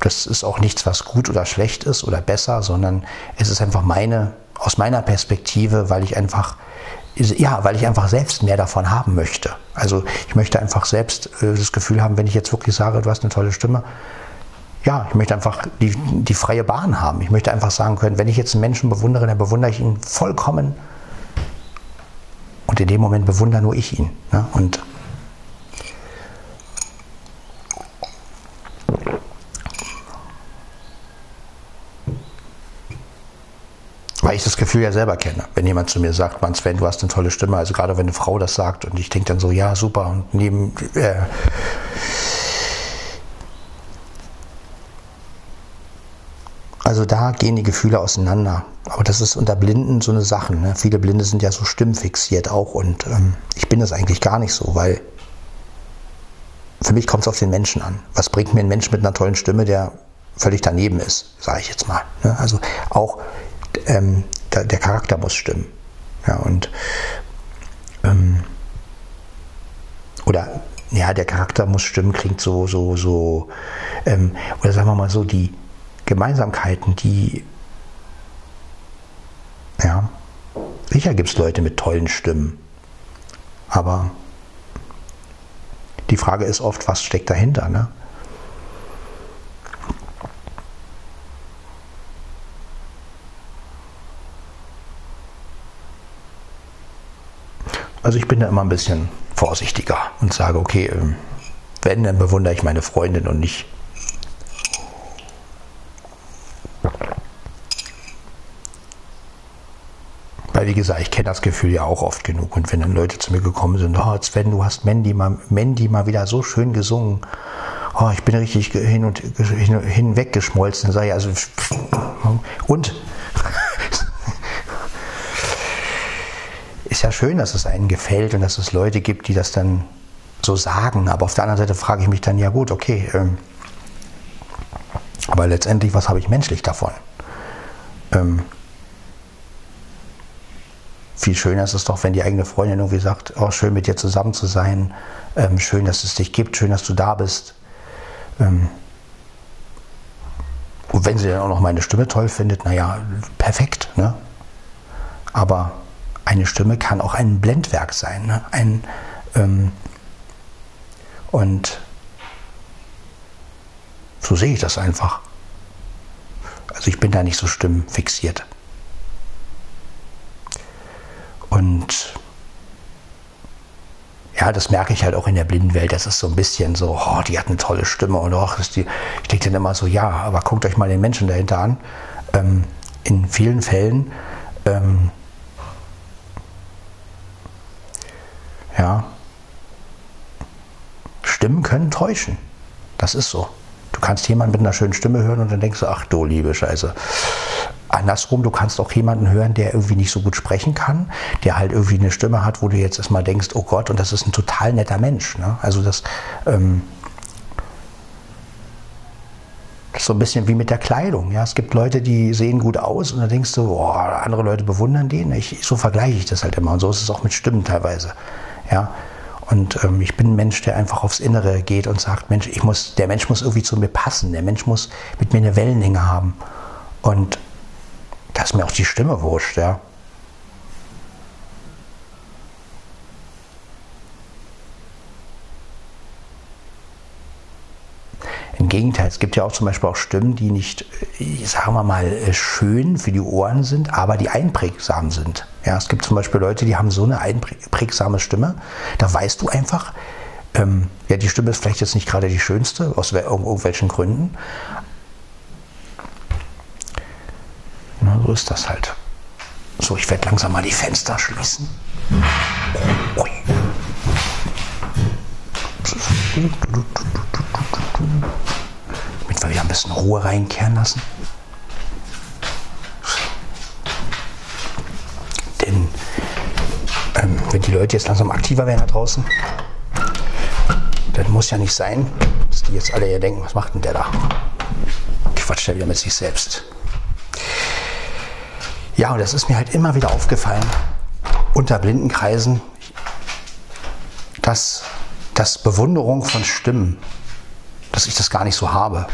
Das ist auch nichts, was gut oder schlecht ist oder besser, sondern es ist einfach meine, aus meiner Perspektive, weil ich einfach, ja, weil ich einfach selbst mehr davon haben möchte. Also ich möchte einfach selbst äh, das Gefühl haben, wenn ich jetzt wirklich sage, du hast eine tolle Stimme, ja, ich möchte einfach die, die freie Bahn haben. Ich möchte einfach sagen können, wenn ich jetzt einen Menschen bewundere, dann bewundere ich ihn vollkommen. Und in dem Moment bewundere nur ich ihn. Ne? Und weil ich das Gefühl ja selber kenne. Wenn jemand zu mir sagt, Mann Sven, du hast eine tolle Stimme, also gerade wenn eine Frau das sagt und ich denke dann so, ja, super, und neben, äh, also da gehen die Gefühle auseinander. Aber das ist unter Blinden so eine Sache. Ne? Viele Blinde sind ja so stimmfixiert auch und ähm, ich bin das eigentlich gar nicht so, weil für mich kommt es auf den Menschen an. Was bringt mir ein Mensch mit einer tollen Stimme, der völlig daneben ist, sage ich jetzt mal. Ne? Also auch ähm, der, der, Charakter muss stimmen. Ja, und ähm, oder ja, der Charakter muss stimmen, klingt so, so, so, ähm, oder sagen wir mal so, die Gemeinsamkeiten, die, ja, sicher gibt es Leute mit tollen Stimmen, aber die Frage ist oft, was steckt dahinter, ne? Also ich bin da immer ein bisschen vorsichtiger und sage, okay, ähm, wenn, dann bewundere ich meine Freundin und nicht. Weil wie gesagt, ich kenne das Gefühl ja auch oft genug. Und wenn dann Leute zu mir gekommen sind, oh Sven, du hast Mandy mal, Mandy mal wieder so schön gesungen. Oh, ich bin richtig hin und hin, hinweggeschmolzen. Sag ich, also, und ist ja schön, dass es einen gefällt und dass es Leute gibt, die das dann so sagen. Aber auf der anderen Seite frage ich mich dann, ja gut, okay, ähm, aber letztendlich, was habe ich menschlich davon? Ähm, viel schöner ist es doch, wenn die eigene Freundin irgendwie sagt, oh, schön mit dir zusammen zu sein, ähm, schön, dass es dich gibt, schön, dass du da bist. Ähm, und wenn sie dann auch noch meine Stimme toll findet, naja, perfekt. Ne? Aber eine Stimme kann auch ein Blendwerk sein. Ne? Ein, ähm, und so sehe ich das einfach. Also ich bin da nicht so stimmfixiert. Und ja, das merke ich halt auch in der Blindenwelt. Das ist so ein bisschen so, oh, die hat eine tolle Stimme und auch ist die. Ich denke dann immer so, ja, aber guckt euch mal den Menschen dahinter an. Ähm, in vielen Fällen ähm, ja, Stimmen können täuschen. Das ist so. Du kannst jemanden mit einer schönen Stimme hören und dann denkst du, ach du liebe Scheiße. Andersrum, du kannst auch jemanden hören, der irgendwie nicht so gut sprechen kann, der halt irgendwie eine Stimme hat, wo du jetzt erstmal denkst, oh Gott, und das ist ein total netter Mensch. Ne? Also das, ähm, das ist so ein bisschen wie mit der Kleidung. Ja? Es gibt Leute, die sehen gut aus und dann denkst du, oh, andere Leute bewundern den. Ich, so vergleiche ich das halt immer. Und so ist es auch mit Stimmen teilweise. Ja? Und ähm, ich bin ein Mensch, der einfach aufs Innere geht und sagt, Mensch, ich muss, der Mensch muss irgendwie zu mir passen. Der Mensch muss mit mir eine Wellenlänge haben. Und da ist mir auch die Stimme wurscht, ja. Im Gegenteil, es gibt ja auch zum Beispiel auch Stimmen, die nicht, äh, sagen wir mal, äh, schön für die Ohren sind, aber die einprägsam sind. Ja, es gibt zum Beispiel Leute, die haben so eine einprägsame Stimme, da weißt du einfach, ähm, ja, die Stimme ist vielleicht jetzt nicht gerade die schönste, aus irgendwelchen Gründen, Na, so ist das halt. So, ich werde langsam mal die Fenster schließen. Ui. Damit wir wieder ein bisschen Ruhe reinkehren lassen. Denn ähm, wenn die Leute jetzt langsam aktiver werden da draußen, dann muss ja nicht sein, dass die jetzt alle hier denken, was macht denn der da? Quatscht er wieder mit sich selbst. Ja, und das ist mir halt immer wieder aufgefallen unter Blindenkreisen, dass das Bewunderung von Stimmen, dass ich das gar nicht so habe.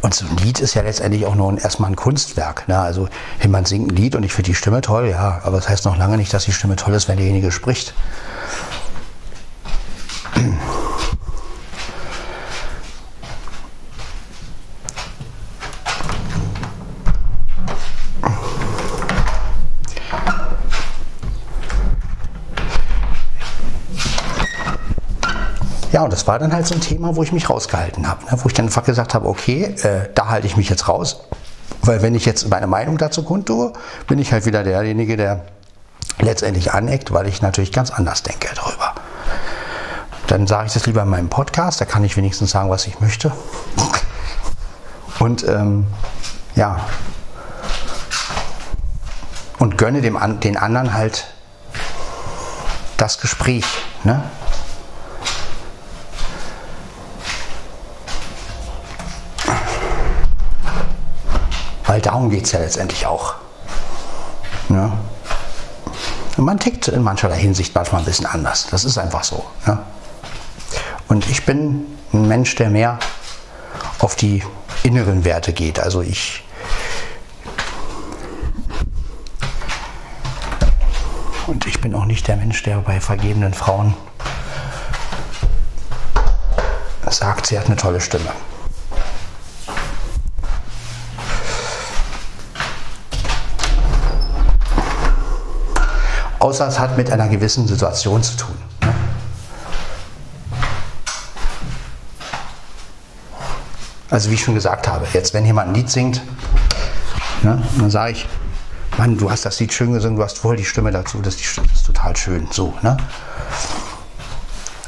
Und so ein Lied ist ja letztendlich auch nur ein, erstmal ein Kunstwerk. Ne? Also jemand singt ein Lied und ich finde die Stimme toll, ja, aber das heißt noch lange nicht, dass die Stimme toll ist, wenn derjenige spricht. Und das war dann halt so ein Thema, wo ich mich rausgehalten habe, ne? wo ich dann einfach gesagt habe, okay, äh, da halte ich mich jetzt raus, weil wenn ich jetzt meine Meinung dazu kundtue, bin ich halt wieder derjenige, der letztendlich aneckt, weil ich natürlich ganz anders denke darüber. Dann sage ich das lieber in meinem Podcast, da kann ich wenigstens sagen, was ich möchte. Und ähm, ja, und gönne dem, den anderen halt das Gespräch. Ne? Darum geht es ja letztendlich auch. Ja. Man tickt in mancherlei Hinsicht manchmal ein bisschen anders. Das ist einfach so. Ja. Und ich bin ein Mensch, der mehr auf die inneren Werte geht. Also ich und ich bin auch nicht der Mensch, der bei vergebenen Frauen sagt, sie hat eine tolle Stimme. Außer es hat mit einer gewissen Situation zu tun. Also wie ich schon gesagt habe, jetzt wenn jemand ein Lied singt, ne, dann sage ich, Mann, du hast das Lied schön gesungen, du hast voll die Stimme dazu, das ist, das ist total schön. So, ne?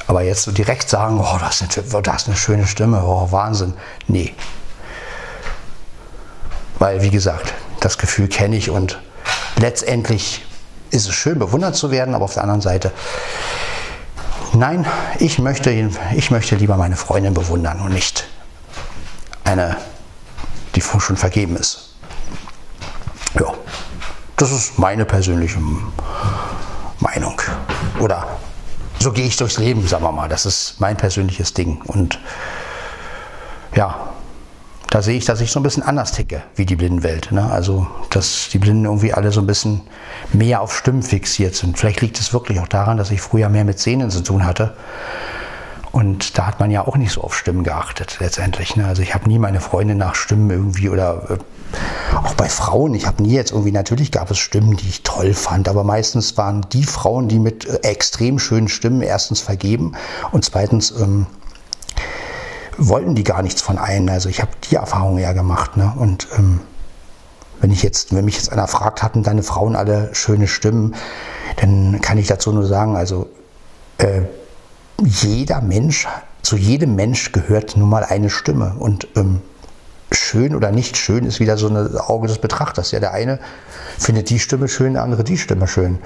Aber jetzt so direkt sagen, oh, das ist eine, das ist eine schöne Stimme, oh, Wahnsinn. Nee. Weil, wie gesagt, das Gefühl kenne ich und letztendlich ist es schön, bewundert zu werden, aber auf der anderen Seite, nein, ich möchte, ich möchte lieber meine Freundin bewundern und nicht eine, die schon vergeben ist. Ja, das ist meine persönliche Meinung. Oder so gehe ich durchs Leben, sagen wir mal. Das ist mein persönliches Ding. Und ja, da sehe ich, dass ich so ein bisschen anders ticke wie die Blindenwelt. Ne? Also, dass die Blinden irgendwie alle so ein bisschen mehr auf Stimmen fixiert sind. Vielleicht liegt es wirklich auch daran, dass ich früher mehr mit Sehnen zu tun hatte. Und da hat man ja auch nicht so auf Stimmen geachtet, letztendlich. Ne? Also ich habe nie meine Freundin nach Stimmen irgendwie oder äh, auch bei Frauen, ich habe nie jetzt irgendwie, natürlich gab es Stimmen, die ich toll fand, aber meistens waren die Frauen, die mit äh, extrem schönen Stimmen erstens vergeben und zweitens ähm, wollten die gar nichts von einem. Also ich habe die Erfahrung ja gemacht. Ne? Und ähm, Wenn ich jetzt, wenn mich jetzt einer fragt, hatten deine Frauen alle schöne Stimmen, dann kann ich dazu nur sagen, also äh, jeder Mensch, zu jedem Mensch gehört nun mal eine Stimme. Und ähm, schön oder nicht schön ist wieder so ein Auge des Betrachters. Ja, der eine findet die Stimme schön, der andere die Stimme schön.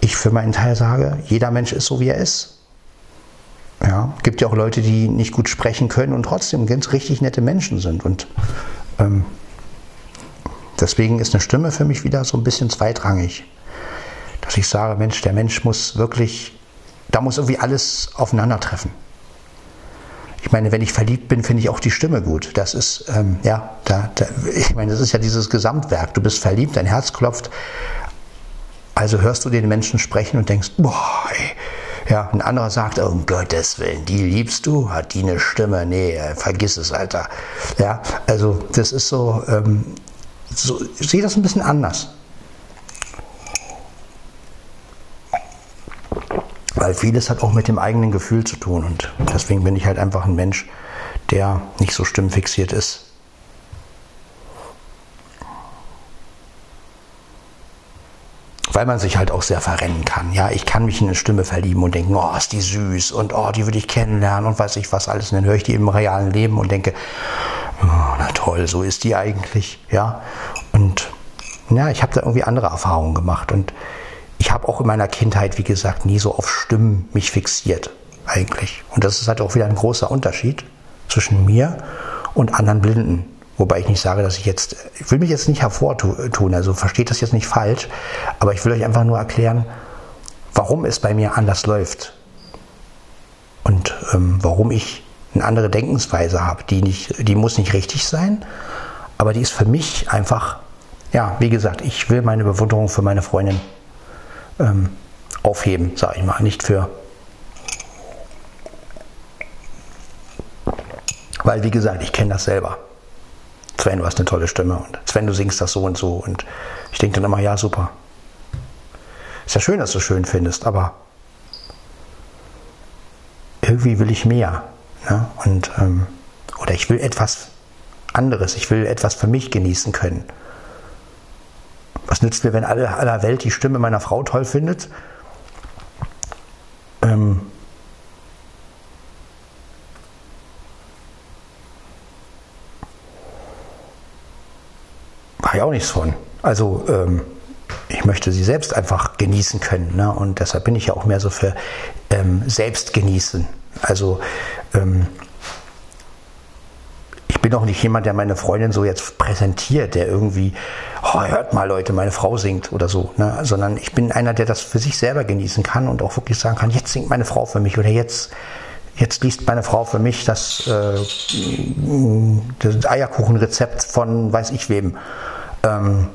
Ich für meinen Teil sage, jeder Mensch ist so, wie er ist. Ja, gibt ja auch Leute, die nicht gut sprechen können und trotzdem ganz richtig nette Menschen sind. Und ähm, deswegen ist eine Stimme für mich wieder so ein bisschen zweitrangig. Dass ich sage, Mensch, der Mensch muss wirklich, da muss irgendwie alles aufeinandertreffen. Ich meine, wenn ich verliebt bin, finde ich auch die Stimme gut. Das ist, ähm, ja, da, da, ich meine, das ist ja dieses Gesamtwerk. Du bist verliebt, dein Herz klopft. Also hörst du den Menschen sprechen und denkst, boah, ey, ja, ein anderer sagt, um Gottes Willen, die liebst du, hat die eine Stimme? Nee, äh, vergiss es, Alter. Ja, also das ist so, ähm, so ich sehe das ein bisschen anders. Weil vieles hat auch mit dem eigenen Gefühl zu tun und deswegen bin ich halt einfach ein Mensch, der nicht so stimmfixiert ist. Weil man sich halt auch sehr verrennen kann. Ja, ich kann mich in eine Stimme verlieben und denken, oh, ist die süß und oh, die würde ich kennenlernen und weiß ich was alles. Und dann höre ich die im realen Leben und denke, oh, na toll, so ist die eigentlich. Ja, und ja, ich habe da irgendwie andere Erfahrungen gemacht und ich habe auch in meiner Kindheit, wie gesagt, nie so auf Stimmen mich fixiert eigentlich. Und das ist halt auch wieder ein großer Unterschied zwischen mir und anderen Blinden. Wobei ich nicht sage, dass ich jetzt, ich will mich jetzt nicht hervortun, also versteht das jetzt nicht falsch, aber ich will euch einfach nur erklären, warum es bei mir anders läuft und ähm, warum ich eine andere Denkensweise habe. Die, nicht, die muss nicht richtig sein, aber die ist für mich einfach, ja, wie gesagt, ich will meine Bewunderung für meine Freundin ähm, aufheben, sage ich mal, nicht für. Weil, wie gesagt, ich kenne das selber. Sven, du hast eine tolle Stimme und Sven, du singst das so und so. Und ich denke dann immer, ja, super. Ist ja schön, dass du schön findest, aber irgendwie will ich mehr. Ne? Und, ähm, oder ich will etwas anderes, ich will etwas für mich genießen können. Was nützt mir, wenn alle aller Welt die Stimme meiner Frau toll findet? Ähm, habe ich von. Also ähm, ich möchte sie selbst einfach genießen können. Ne? Und deshalb bin ich ja auch mehr so für ähm, selbst genießen. Also ähm, ich bin auch nicht jemand, der meine Freundin so jetzt präsentiert, der irgendwie, oh, hört mal Leute, meine Frau singt oder so, ne? sondern ich bin einer, der das für sich selber genießen kann und auch wirklich sagen kann, jetzt singt meine Frau für mich oder jetzt, jetzt liest meine Frau für mich das, äh, das Eierkuchenrezept von weiß ich wem. Ähm,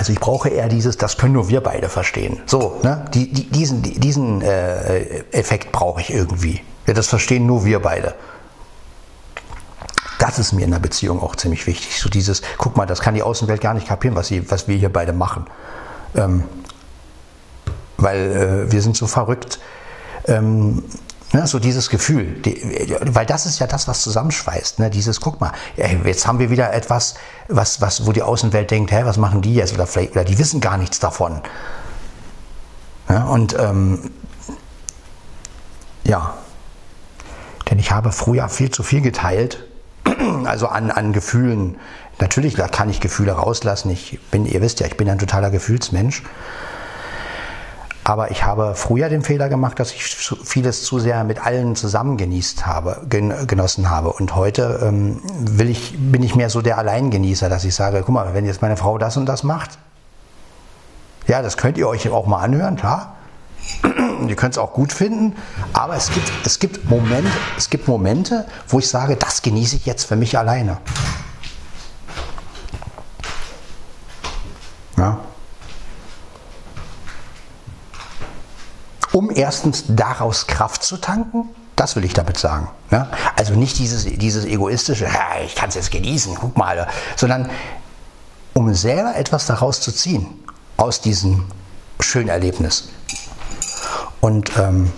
Also ich brauche eher dieses, das können nur wir beide verstehen. So, ne? Die, die, diesen, diesen äh, Effekt brauche ich irgendwie. Ja, das verstehen nur wir beide. Das ist mir in der Beziehung auch ziemlich wichtig. So dieses, guck mal, das kann die Außenwelt gar nicht kapieren, was, sie, was wir hier beide machen. Ähm, weil äh, wir sind so verrückt. Ähm, Ne, so dieses Gefühl, die, weil das ist ja das, was zusammenschweißt. Ne? Dieses, guck mal, jetzt haben wir wieder etwas, was, was, wo die Außenwelt denkt, hä, was machen die jetzt? Oder, vielleicht, oder die wissen gar nichts davon. Ja, und ähm, ja, denn ich habe früher viel zu viel geteilt, also an, an Gefühlen. Natürlich kann ich Gefühle rauslassen. Ich bin, ihr wisst ja, ich bin ein totaler Gefühlsmensch. Aber ich habe früher den Fehler gemacht, dass ich vieles zu sehr mit allen zusammen genießt habe, genossen habe. Und heute ähm, will ich, bin ich mehr so der Alleingenießer, dass ich sage, guck mal, wenn jetzt meine Frau das und das macht, ja, das könnt ihr euch auch mal anhören, klar. ihr könnt es auch gut finden, aber es gibt, es, gibt Momente, es gibt Momente, wo ich sage, das genieße ich jetzt für mich alleine. Ja. Um erstens daraus Kraft zu tanken. Das will ich damit sagen. Ne? Also nicht dieses, dieses egoistische, ja, ich kann es jetzt genießen, guck mal, sondern um selber etwas daraus zu ziehen, aus diesem schönen Erlebnis. Und ähm,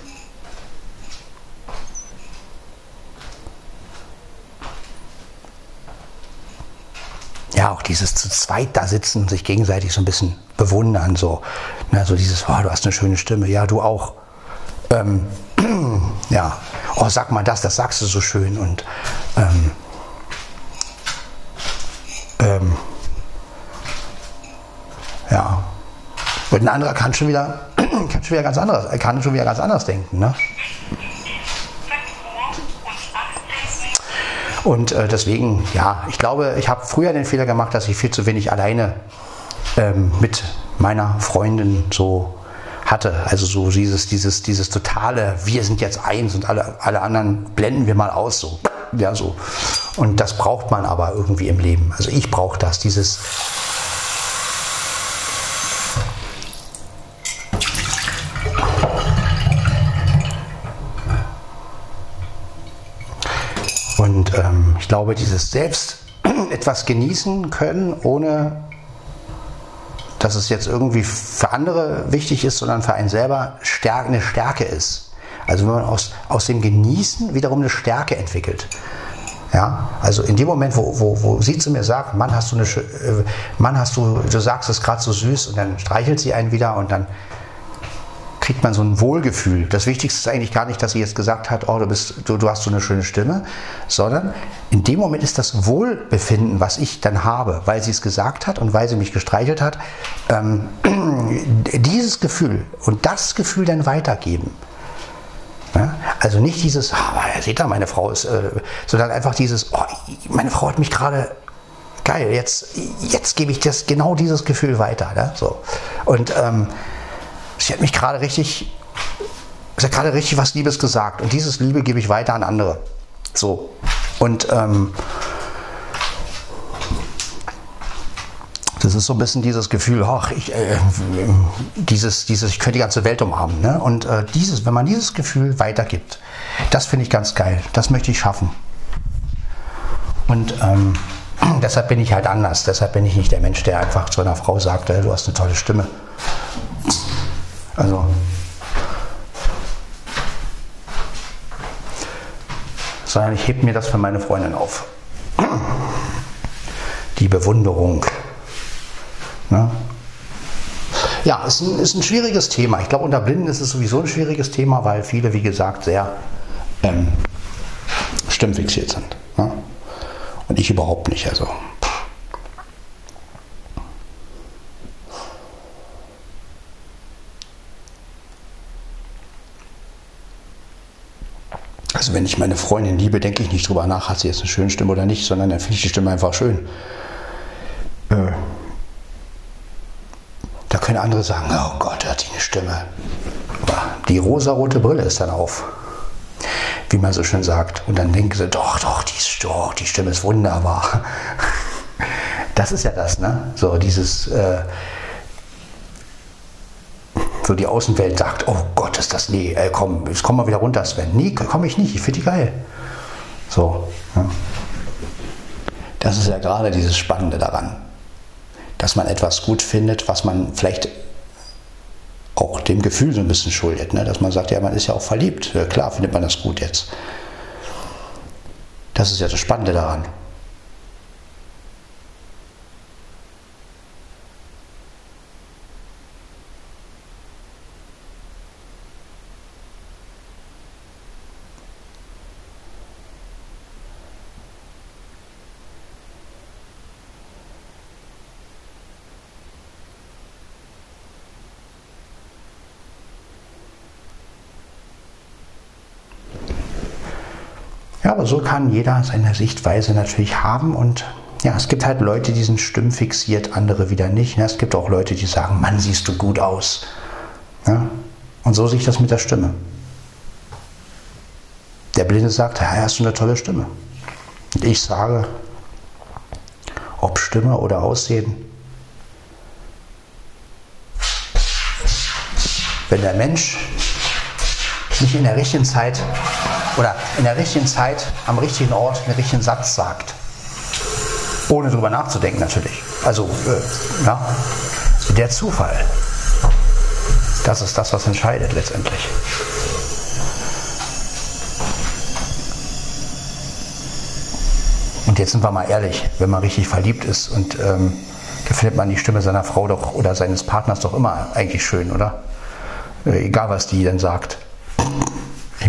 dieses zu zweit da sitzen, sich gegenseitig so ein bisschen bewundern, so, ne, so dieses, oh, du hast eine schöne Stimme, ja, du auch. Ähm, ja, oh, sag mal das, das sagst du so schön und ähm, ähm, ja. Und ein anderer kann schon wieder, kann schon wieder ganz anderes, kann schon wieder ganz anders denken, ne? Und äh, deswegen, ja, ich glaube, ich habe früher den Fehler gemacht, dass ich viel zu wenig alleine ähm, mit meiner Freundin so hatte. Also so dieses, dieses, dieses totale, wir sind jetzt eins und alle, alle anderen blenden wir mal aus, so. Ja, so. Und das braucht man aber irgendwie im Leben. Also ich brauche das, dieses Und ähm, ich glaube, dieses Selbst etwas genießen können, ohne dass es jetzt irgendwie für andere wichtig ist, sondern für einen selber eine Stärke ist. Also wenn man aus, aus dem Genießen wiederum eine Stärke entwickelt. Ja, also in dem Moment, wo, wo, wo sie zu mir sagt, Mann, hast du eine, äh, Mann, hast du, du sagst es gerade so süß und dann streichelt sie einen wieder und dann kriegt man so ein Wohlgefühl. Das Wichtigste ist eigentlich gar nicht, dass sie jetzt gesagt hat, oh, du, bist, du, du hast so eine schöne Stimme, sondern in dem Moment ist das Wohlbefinden, was ich dann habe, weil sie es gesagt hat und weil sie mich gestreichelt hat, ähm, dieses Gefühl und das Gefühl dann weitergeben. Ja? Also nicht dieses, ah, seht ihr, meine Frau ist, äh, sondern einfach dieses, oh, meine Frau hat mich gerade geil, jetzt, jetzt gebe ich das genau dieses Gefühl weiter. Ne? So. Und ähm, sie hat mich gerade richtig, sie hat gerade richtig was Liebes gesagt und dieses Liebe gebe ich weiter an andere. So. Und ähm, das ist so ein bisschen dieses Gefühl, ach, ich, äh, dieses, dieses, ich könnte die ganze Welt umarmen. Ne? Und äh, dieses, wenn man dieses Gefühl weitergibt, das finde ich ganz geil. Das möchte ich schaffen. Und ähm, deshalb bin ich halt anders. Deshalb bin ich nicht der Mensch, der einfach zu einer Frau sagt, äh, du hast eine tolle Stimme. Also sondern ich hebe mir das für meine Freundin auf. Die Bewunderung. Ne? Ja, ist ein, ist ein schwieriges Thema. Ich glaube, unter Blinden ist es sowieso ein schwieriges Thema, weil viele, wie gesagt, sehr ähm, stimmfixiert sind. Ne? Und ich überhaupt nicht. Also Also wenn ich meine Freundin liebe, denke ich nicht drüber nach, hat sie jetzt eine schöne Stimme oder nicht, sondern dann finde ich die Stimme einfach schön. Äh, da können andere sagen, oh Gott, hat die eine Stimme. Aber die rosarote Brille ist dann auf, wie man so schön sagt. Und dann denken sie, doch, doch, die, doch, die Stimme ist wunderbar. Das ist ja das, ne? So dieses... Äh, so die Außenwelt sagt, oh Gott, ist das, nee, ey, komm, jetzt komm mal wieder runter, Sven. Nee, komme ich nicht, ich finde die geil. So. Ja. Das ist ja gerade dieses Spannende daran, dass man etwas gut findet, was man vielleicht auch dem Gefühl so ein bisschen schuldet, ne? dass man sagt, ja, man ist ja auch verliebt. Klar findet man das gut jetzt. Das ist ja das Spannende daran. So kann jeder seine Sichtweise natürlich haben und ja, es gibt halt Leute, die sind stimmfixiert, andere wieder nicht. Es gibt auch Leute, die sagen, Mann, siehst du gut aus. Ja? Und so sehe ich das mit der Stimme. Der Blinde sagt, ja, hast du eine tolle Stimme. Und ich sage, ob Stimme oder Aussehen. Wenn der Mensch nicht in der richtigen Zeit oder in der richtigen Zeit am richtigen Ort den richtigen Satz sagt. Ohne drüber nachzudenken natürlich. Also, äh, ja, der Zufall. Das ist das, was entscheidet letztendlich. Und jetzt sind wir mal ehrlich, wenn man richtig verliebt ist und ähm, da findet man die Stimme seiner Frau doch oder seines Partners doch immer eigentlich schön, oder? Äh, egal, was die dann sagt.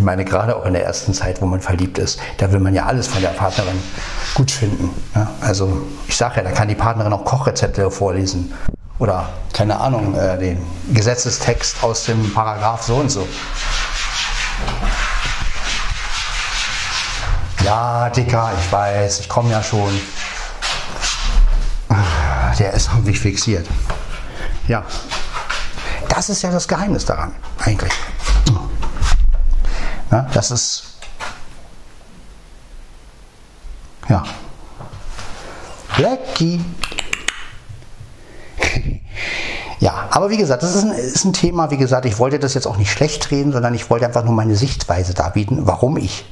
Ich meine, gerade auch in der ersten Zeit, wo man verliebt ist, da will man ja alles von der Partnerin gut finden. Ja? Also ich sage ja, da kann die Partnerin auch Kochrezepte vorlesen oder keine Ahnung, äh, den Gesetzestext aus dem Paragraph so und so. Ja, Dicker, ich weiß, ich komme ja schon. Der ist irgendwie fixiert. Ja, das ist ja das Geheimnis daran, eigentlich. Ja, das ist. Ja. Blackie. Ja, aber wie gesagt, das ist ein, ist ein, Thema, wie gesagt, ich wollte das jetzt auch nicht schlecht reden, sondern ich wollte einfach nur meine Sichtweise darbieten, warum ich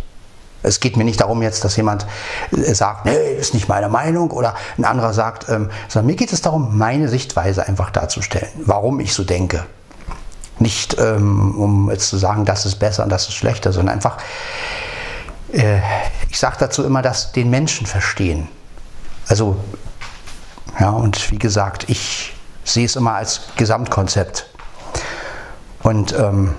es geht mir nicht darum jetzt, dass jemand äh, sagt, nee, ist nicht meine Meinung oder ein anderer sagt, ähm, sondern mir geht es darum, meine Sichtweise einfach darzustellen, warum ich so denke. Nicht ähm, um jetzt zu sagen, das ist besser und das ist schlechter, sondern einfach, äh, ich sage dazu immer, dass den Menschen verstehen. Also, ja, und wie gesagt, ich sehe es immer als Gesamtkonzept. Und ähm,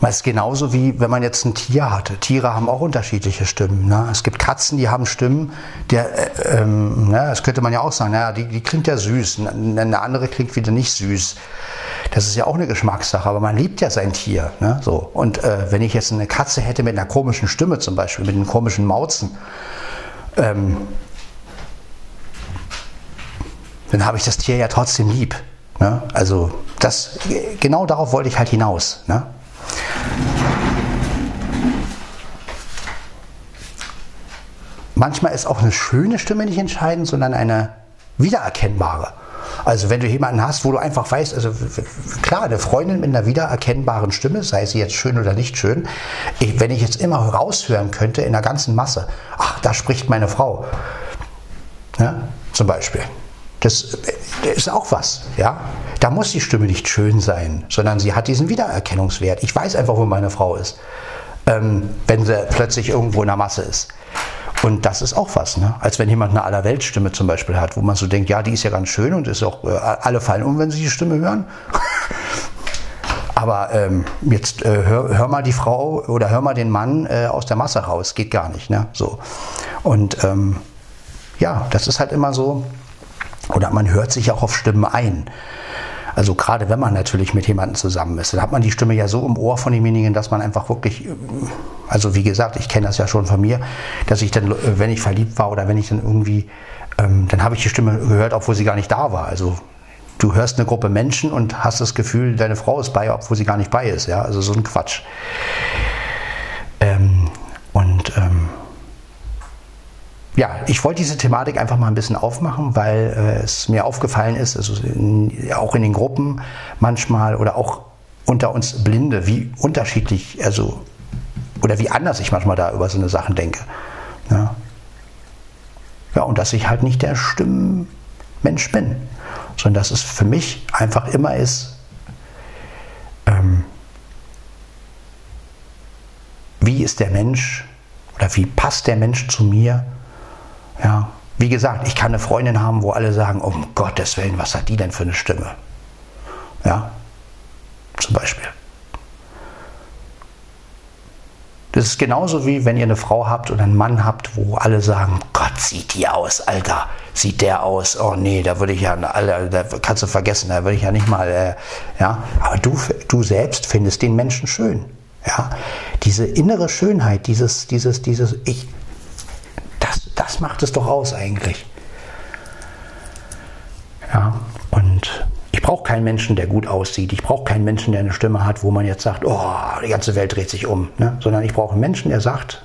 Man ist genauso wie wenn man jetzt ein Tier hatte. Tiere haben auch unterschiedliche Stimmen. Ne? Es gibt Katzen, die haben Stimmen, der, äh, ähm, ne? das könnte man ja auch sagen, naja, die, die klingt ja süß, eine andere klingt wieder nicht süß. Das ist ja auch eine Geschmackssache, aber man liebt ja sein Tier. Ne? So. Und äh, wenn ich jetzt eine Katze hätte mit einer komischen Stimme zum Beispiel, mit einem komischen Mauzen, ähm, dann habe ich das Tier ja trotzdem lieb. Ne? Also das, genau darauf wollte ich halt hinaus. Ne? Manchmal ist auch eine schöne Stimme nicht entscheidend, sondern eine wiedererkennbare. Also wenn du jemanden hast, wo du einfach weißt, also klar, eine Freundin mit einer wiedererkennbaren Stimme, sei sie jetzt schön oder nicht schön, ich, wenn ich jetzt immer raushören könnte in der ganzen Masse, ach, da spricht meine Frau, ja, zum Beispiel. Das, ist auch was, ja. Da muss die Stimme nicht schön sein, sondern sie hat diesen Wiedererkennungswert. Ich weiß einfach, wo meine Frau ist, ähm, wenn sie plötzlich irgendwo in der Masse ist. Und das ist auch was, ne? als wenn jemand eine Allerweltstimme zum Beispiel hat, wo man so denkt, ja, die ist ja ganz schön und ist auch, äh, alle fallen um, wenn sie die Stimme hören. Aber ähm, jetzt äh, hör, hör, mal die Frau oder hör mal den Mann äh, aus der Masse raus, geht gar nicht. Ne? So. Und ähm, ja, das ist halt immer so, oder man hört sich auch auf Stimmen ein. Also gerade wenn man natürlich mit jemandem zusammen ist, dann hat man die Stimme ja so im Ohr von demjenigen, dass man einfach wirklich, äh, also wie gesagt, ich kenne das ja schon von mir, dass ich dann, äh, wenn ich verliebt war oder wenn ich dann irgendwie, ähm, dann habe ich die Stimme gehört, obwohl sie gar nicht da war. Also du hörst eine Gruppe Menschen und hast das Gefühl, deine Frau ist bei, obwohl sie gar nicht bei ist. Ja, also so ein Quatsch. Ähm, und ähm, ja, ich wollte diese Thematik einfach mal ein bisschen aufmachen, weil äh, es mir aufgefallen ist, also in, auch in den Gruppen manchmal oder auch unter uns Blinde, wie unterschiedlich, also oder wie anders ich manchmal da über so eine Sachen denke. Ja, ja und dass ich halt nicht der Stimmenmensch bin, sondern dass es für mich einfach immer ist, ähm, wie ist der Mensch oder wie passt der Mensch zu mir ja, wie gesagt, ich kann eine Freundin haben, wo alle sagen, um Gottes Willen, was hat die denn für eine Stimme? Ja, zum Beispiel. Das ist genauso wie wenn ihr eine Frau habt oder einen Mann habt, wo alle sagen, Gott, sieht die aus, Alter, sieht der aus, oh nee, da würde ich ja, alle, da kannst du vergessen, da würde ich ja nicht mal, äh, ja, aber du, du selbst findest den Menschen schön, ja, diese innere Schönheit, dieses, dieses, dieses, ich, das macht es doch aus eigentlich. Ja, und ich brauche keinen Menschen, der gut aussieht. Ich brauche keinen Menschen, der eine Stimme hat, wo man jetzt sagt, oh, die ganze Welt dreht sich um. Ne? Sondern ich brauche einen Menschen, der sagt,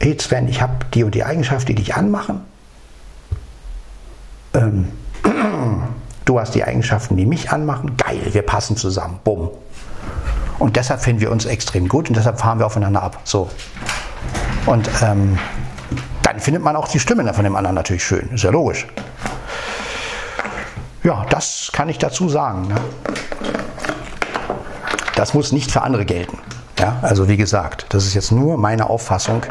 hey Sven, ich habe die und die Eigenschaft, die dich anmachen. Ähm, du hast die Eigenschaften, die mich anmachen. Geil, wir passen zusammen. Bumm. Und deshalb finden wir uns extrem gut und deshalb fahren wir aufeinander ab. So. Und ähm, dann findet man auch die Stimme von dem anderen natürlich schön. Ist ja logisch. Ja, das kann ich dazu sagen. Ne? Das muss nicht für andere gelten. Ja, also wie gesagt, das ist jetzt nur meine Auffassung.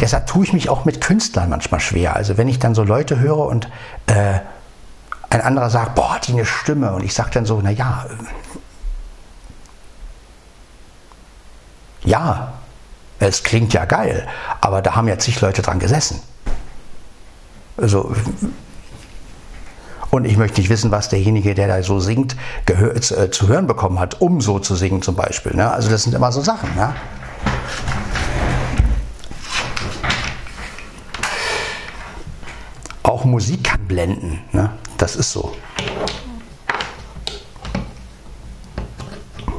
Deshalb tue ich mich auch mit Künstlern manchmal schwer. Also wenn ich dann so Leute höre und äh, ein anderer sagt, boah, hat die eine Stimme. Und ich sage dann so, naja, äh, ja, es klingt ja geil, aber da haben ja zig Leute dran gesessen. Also, und ich möchte nicht wissen, was derjenige, der da so singt, gehör, äh, zu hören bekommen hat, um so zu singen zum Beispiel. Ne? Also das sind immer so Sachen. Ne? Auch Musik kann blenden. Ne? Das ist so.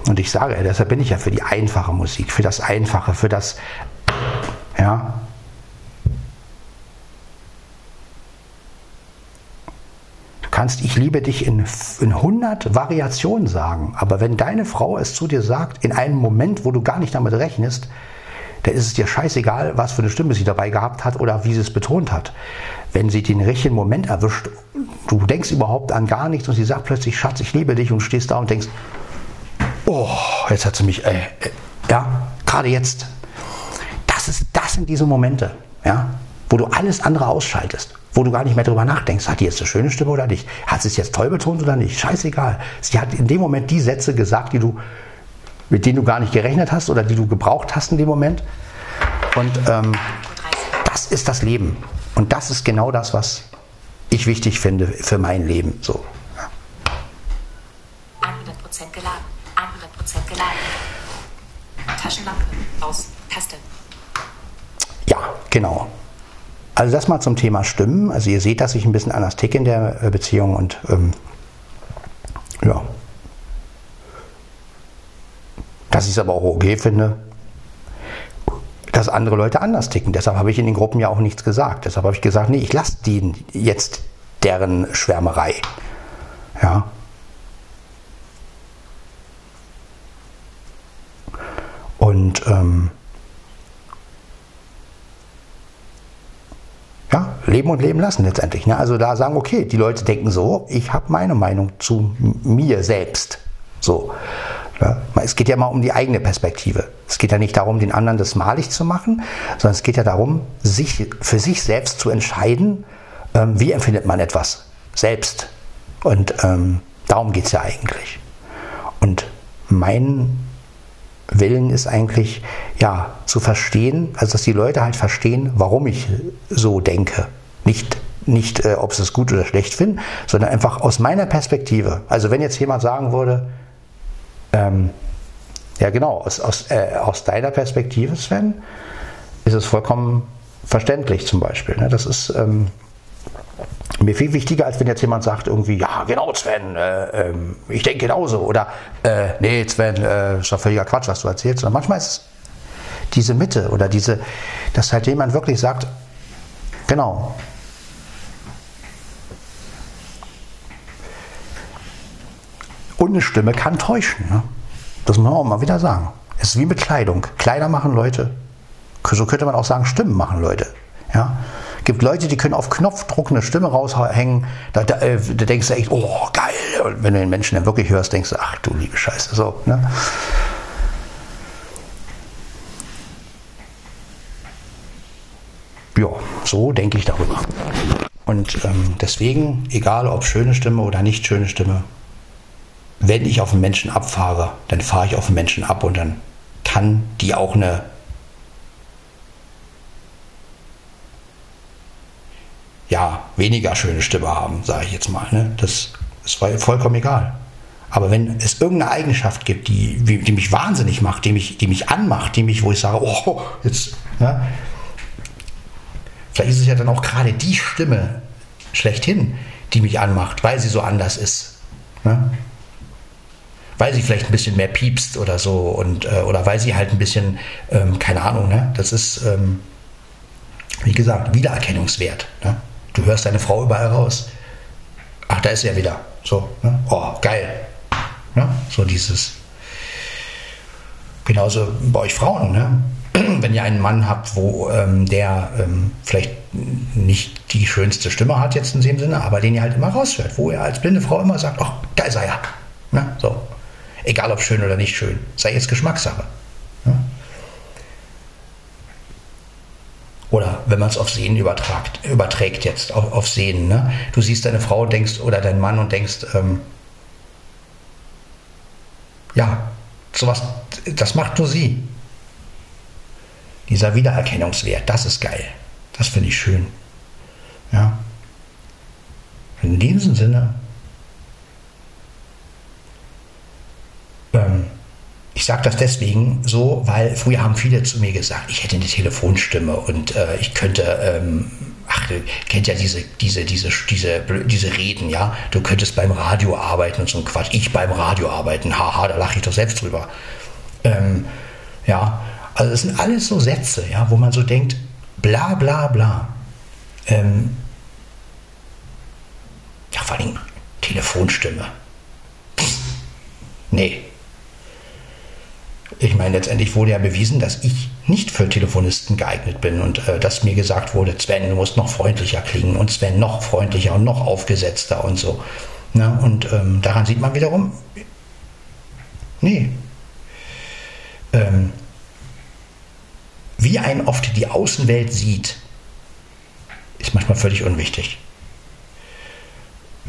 Und ich sage, deshalb bin ich ja für die einfache Musik, für das Einfache, für das, ja. Du kannst, ich liebe dich in, in 100 Variationen sagen, aber wenn deine Frau es zu dir sagt, in einem Moment, wo du gar nicht damit rechnest, dann ist es dir scheißegal, was für eine Stimme sie dabei gehabt hat oder wie sie es betont hat. Wenn sie den richtigen Moment erwischt, du denkst überhaupt an gar nichts und sie sagt plötzlich, Schatz, ich liebe dich und stehst da und denkst, oh, jetzt hat sie mich, äh, äh, ja, gerade jetzt. Das, ist, das sind diese Momente, ja, wo du alles andere ausschaltest, wo du gar nicht mehr darüber nachdenkst, hat die jetzt eine schöne Stimme oder nicht, hat sie es jetzt toll betont oder nicht, scheißegal. Sie hat in dem Moment die Sätze gesagt, die du mit denen du gar nicht gerechnet hast oder die du gebraucht hast in dem Moment. Und ähm, das ist das Leben. Und das ist genau das, was ich wichtig finde für mein Leben. So. 100% geladen. 100% geladen. Taschenlampe aus. Taste. Ja, genau. Also das mal zum Thema Stimmen. Also ihr seht, dass ich ein bisschen anders ticke in der äh, Beziehung und ähm, ja, dass ich es aber auch okay finde, dass andere Leute anders ticken. Deshalb habe ich in den Gruppen ja auch nichts gesagt. Deshalb habe ich gesagt, nee, ich lasse die jetzt deren Schwärmerei. Ja. Und ähm, ja, leben und leben lassen letztendlich. Ne? Also da sagen, okay, die Leute denken so, ich habe meine Meinung zu mir selbst. So. Ja, es geht ja mal um die eigene Perspektive. Es geht ja nicht darum, den anderen das malig zu machen, sondern es geht ja darum, sich für sich selbst zu entscheiden, ähm, wie empfindet man etwas selbst. Und ähm, darum geht es ja eigentlich. Und mein Willen ist eigentlich, ja, zu verstehen, also dass die Leute halt verstehen, warum ich so denke. Nicht, nicht äh, ob sie es gut oder schlecht finden, sondern einfach aus meiner Perspektive. Also wenn jetzt jemand sagen würde, ähm, ja, genau. Aus, aus, äh, aus deiner Perspektive, Sven, ist es vollkommen verständlich zum Beispiel. Ne? Das ist ähm, mir viel wichtiger, als wenn jetzt jemand sagt irgendwie, ja, genau, Sven, äh, äh, ich denke genauso. Oder, äh, nee, Sven, äh, ist doch völliger Quatsch, was du erzählst. Sondern manchmal ist es diese Mitte oder diese, dass halt jemand wirklich sagt, genau, Und eine Stimme kann täuschen. Ne? Das muss man auch mal wieder sagen. Es ist wie mit Kleidung. Kleider machen Leute. So könnte man auch sagen, Stimmen machen Leute. Ja? gibt Leute, die können auf Knopfdruck eine Stimme raushängen. Da, da, äh, da denkst du echt, oh geil. Und wenn du den Menschen dann wirklich hörst, denkst du, ach du liebe Scheiße. So, ne? Ja, so denke ich darüber. Und ähm, deswegen, egal ob schöne Stimme oder nicht schöne Stimme, wenn ich auf einen Menschen abfahre, dann fahre ich auf einen Menschen ab und dann kann die auch eine ja, weniger schöne Stimme haben, sage ich jetzt mal. Ne? Das ist vollkommen egal. Aber wenn es irgendeine Eigenschaft gibt, die, die mich wahnsinnig macht, die mich, die mich anmacht, die mich, wo ich sage, oh, jetzt, ne? vielleicht ist es ja dann auch gerade die Stimme schlechthin, die mich anmacht, weil sie so anders ist. Ne? Weil sie vielleicht ein bisschen mehr piepst oder so und äh, oder weil sie halt ein bisschen, ähm, keine Ahnung, ne? Das ist, ähm, wie gesagt, Wiedererkennungswert. Ne? Du hörst deine Frau überall raus. Ach, da ist er wieder. So, ne? oh, geil. Ne? So dieses. Genauso bei euch Frauen, ne? wenn ihr einen Mann habt, wo ähm, der ähm, vielleicht nicht die schönste Stimme hat jetzt in dem Sinne, aber den ihr halt immer raushört, wo ihr als blinde Frau immer sagt, ach, da ist er ja. Ne? So. Egal ob schön oder nicht schön. Sei jetzt Geschmackssache. Ne? Oder wenn man es auf Sehen übertragt, überträgt jetzt, auf, auf Sehen. Ne? Du siehst deine Frau denkst oder deinen Mann und denkst, ähm, ja, sowas, das macht nur sie. Dieser Wiedererkennungswert, das ist geil. Das finde ich schön. Ja. In diesem Sinne, ähm, ich sage das deswegen so, weil früher haben viele zu mir gesagt, ich hätte eine Telefonstimme und äh, ich könnte, ähm, ach, kennt ja diese, diese, diese, diese, diese Reden, ja, du könntest beim Radio arbeiten und so ein Quatsch, ich beim Radio arbeiten, haha, da lache ich doch selbst drüber. Ähm, ja, also das sind alles so Sätze, ja, wo man so denkt, bla bla bla. Ähm, ja, vor allem Telefonstimme. Nee. Ich meine, letztendlich wurde ja bewiesen, dass ich nicht für Telefonisten geeignet bin und äh, dass mir gesagt wurde, Sven, du musst noch freundlicher klingen und Sven noch freundlicher und noch aufgesetzter und so. Na, und ähm, daran sieht man wiederum, nee. Ähm, wie ein oft die Außenwelt sieht, ist manchmal völlig unwichtig.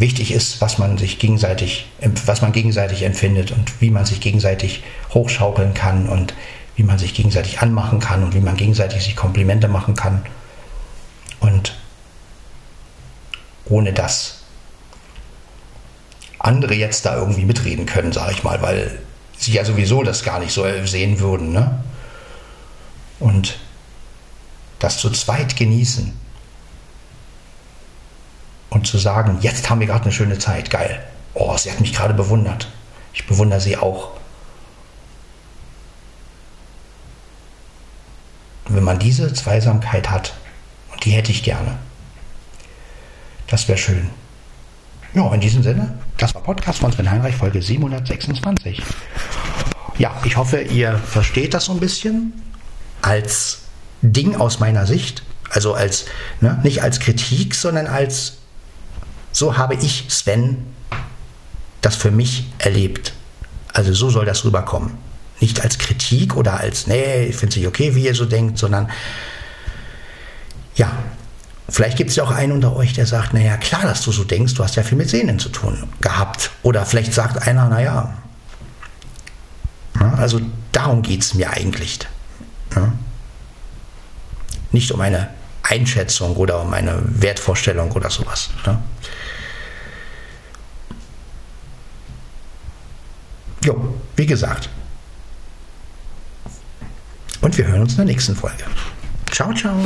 Wichtig ist, was man sich gegenseitig, was man gegenseitig empfindet und wie man sich gegenseitig hochschaukeln kann und wie man sich gegenseitig anmachen kann und wie man gegenseitig sich Komplimente machen kann. Und ohne dass andere jetzt da irgendwie mitreden können, sage ich mal, weil sie ja sowieso das gar nicht so sehen würden. Ne? und das zu zweit genießen und zu sagen, jetzt haben wir gerade eine schöne Zeit, geil. Oh, sie hat mich gerade bewundert. Ich bewundere sie auch. Und wenn man diese Zweisamkeit hat, und die hätte ich gerne, das wäre schön. Ja, in diesem Sinne, das war Podcast von Sven Heinreich, Folge 726. Ja, ich hoffe, ihr versteht das so ein bisschen als Ding aus meiner Sicht, also als ne, nicht als Kritik, sondern als so habe ich Sven das für mich erlebt. Also so soll das rüberkommen. Nicht als Kritik oder als, nee, ich finde es nicht okay, wie ihr so denkt, sondern ja, vielleicht gibt es ja auch einen unter euch, der sagt, naja, klar, dass du so denkst, du hast ja viel mit Sehnen zu tun gehabt. Oder vielleicht sagt einer, naja, also darum geht es mir eigentlich. Nicht um eine Einschätzung oder um eine Wertvorstellung oder sowas. Jo, wie gesagt. Und wir hören uns in der nächsten Folge. Ciao, ciao.